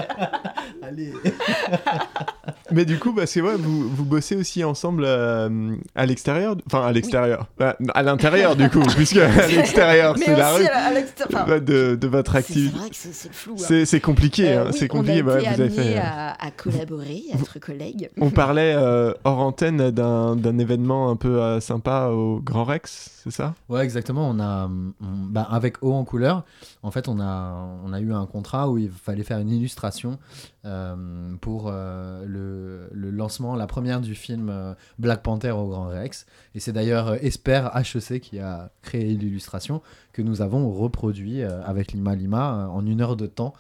S7: Allez.
S4: Mais du coup, parce que ouais, vous, vous bossez aussi ensemble euh, à l'extérieur, enfin à l'extérieur, Bah, à l'intérieur du coup, puisque à l'extérieur c'est la rue
S6: à- à l'extérieur, enfin,
S4: Ouais, de, de votre
S6: C'est
S4: activité.
S6: vrai que c'est c'est flou. hein.
S4: C'est c'est compliqué,
S6: Euh,
S4: hein,
S6: oui,
S4: c'est compliqué.
S6: On a été
S4: vous avez fait, euh,
S6: à, à collaborer, à être collègues.
S4: On parlait euh, hors antenne d'un événement un peu euh, sympa au Grand Rex, c'est ça?
S7: Ouais, exactement. On a, on- bah, avec Eau en couleur, en fait, on a, on a eu un contrat où il fallait faire une illustration euh, pour euh, le, le lancement, la première du film euh, Black Panther au Grand Rex. Et c'est d'ailleurs Esper HEC qui a créé l'illustration que nous avons reproduit avec Lima Lima en une heure de temps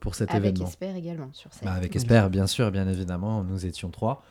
S7: pour cet
S6: Avec
S7: événement.
S6: Esper également sur scène.
S7: Bah, avec Esper, bien sûr, bien évidemment, nous étions trois.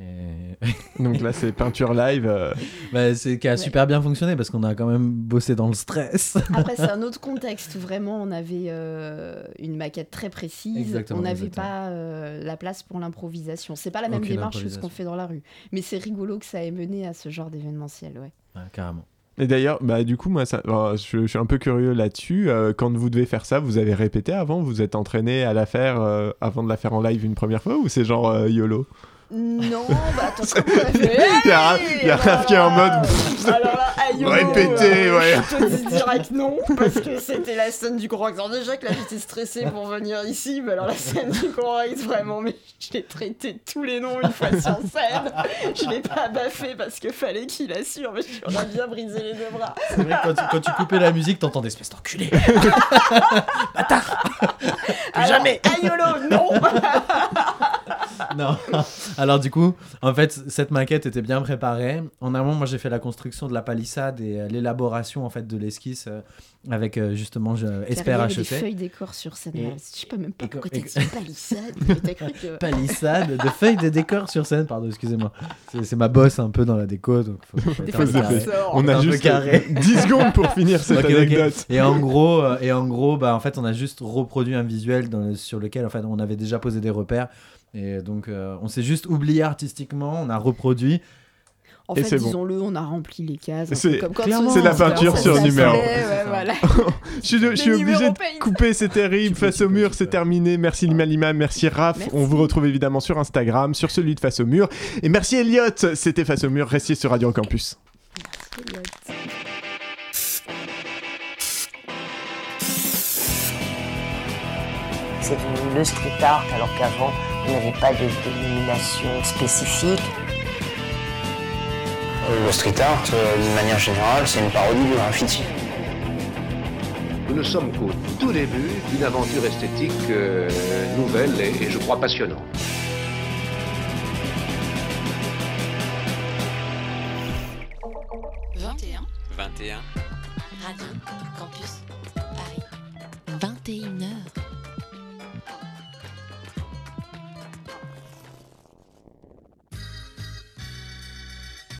S7: Et...
S4: Donc là, c'est peinture live. euh,
S7: Bah, c'est qui a super bien fonctionné parce qu'on a quand même bossé dans le stress.
S6: Après, c'est un autre contexte où vraiment on avait euh, une maquette très précise.
S7: Exactement,
S6: on n'avait pas euh, la place pour l'improvisation. C'est pas la même
S7: Aucune
S6: démarche que ce qu'on fait dans la rue. Mais c'est rigolo que ça ait mené à ce genre d'événementiel, ouais.
S7: Ouais, carrément.
S4: Et d'ailleurs, bah, du coup, moi, ça, alors, je, je suis un peu curieux là-dessus. Euh, quand vous devez faire ça, vous avez répété avant? Vous êtes entraîné à la faire euh, avant de la faire en live une première fois ou c'est genre euh, YOLO?
S6: Non, bah attends, comment on a fait
S4: Il y a Raph- il y a Raph qui est en mode.
S6: Alors là, aïe,
S4: Répétez,
S6: euh,
S4: ouais.
S6: Je te dis direct non, parce que c'était la scène du Grand Rex. Alors déjà que là, j'étais stressée pour venir ici, mais alors la scène du Grand Rex, vraiment, mais je l'ai traité tous les noms une fois sur scène. Je l'ai pas baffé parce que fallait qu'il assure, mais on a bien brisé les deux bras.
S7: C'est vrai que quand tu, quand tu coupais la musique, t'entendais espèce d'enculé.
S6: Alors,
S7: jamais.
S6: Aïolo, non
S7: non. Alors du coup, en fait, cette maquette était bien préparée. En amont, moi, j'ai fait la construction de la palissade et euh, l'élaboration en fait de l'esquisse euh, avec euh, justement je, Esper
S6: Il y avait des
S7: HEC.
S6: feuilles décor sur scène.
S7: Et-.
S6: Je sais pas même pas pourquoi t'as dit palissade. mais T'as cru que...
S7: Palissade, de feuilles de décor sur scène, pardon, excusez-moi. C'est ma bosse un peu dans la déco, donc faut, faut
S6: Des fois.
S4: On a juste
S7: carré.
S4: 10 secondes pour finir cette
S7: Ok, ok.
S4: anecdote.
S7: Et en gros, euh, et en gros, bah en fait, on a juste reproduit un visuel dans le- sur lequel en fait on avait déjà posé des repères. Et donc, euh, on s'est juste oublié artistiquement, on a reproduit.
S6: En
S4: Et
S6: fait,
S4: c'est bon.
S6: disons-le, on a rempli les cases.
S4: C'est- c'est la peinture sur numéro.
S6: ouais, voilà.
S4: Je suis, je suis
S6: Les
S4: obligé de
S6: paint.
S4: couper, c'est terrible. Face au mur, c'est terminé. Merci Lima Lima, merci Raph.
S6: Merci.
S4: On vous retrouve évidemment sur Instagram, sur celui de Face au mur. Et merci Elliot, c'était Face au mur. Restiez sur Radio Campus.
S1: C'est devenu le street art alors qu'avant il n'y avait pas de dénomination spécifique.
S2: Le street art, euh, d'une manière générale, c'est une parodie du graffiti.
S3: Nous ne sommes qu'au tout début d'une aventure esthétique euh, nouvelle et, et je crois passionnante.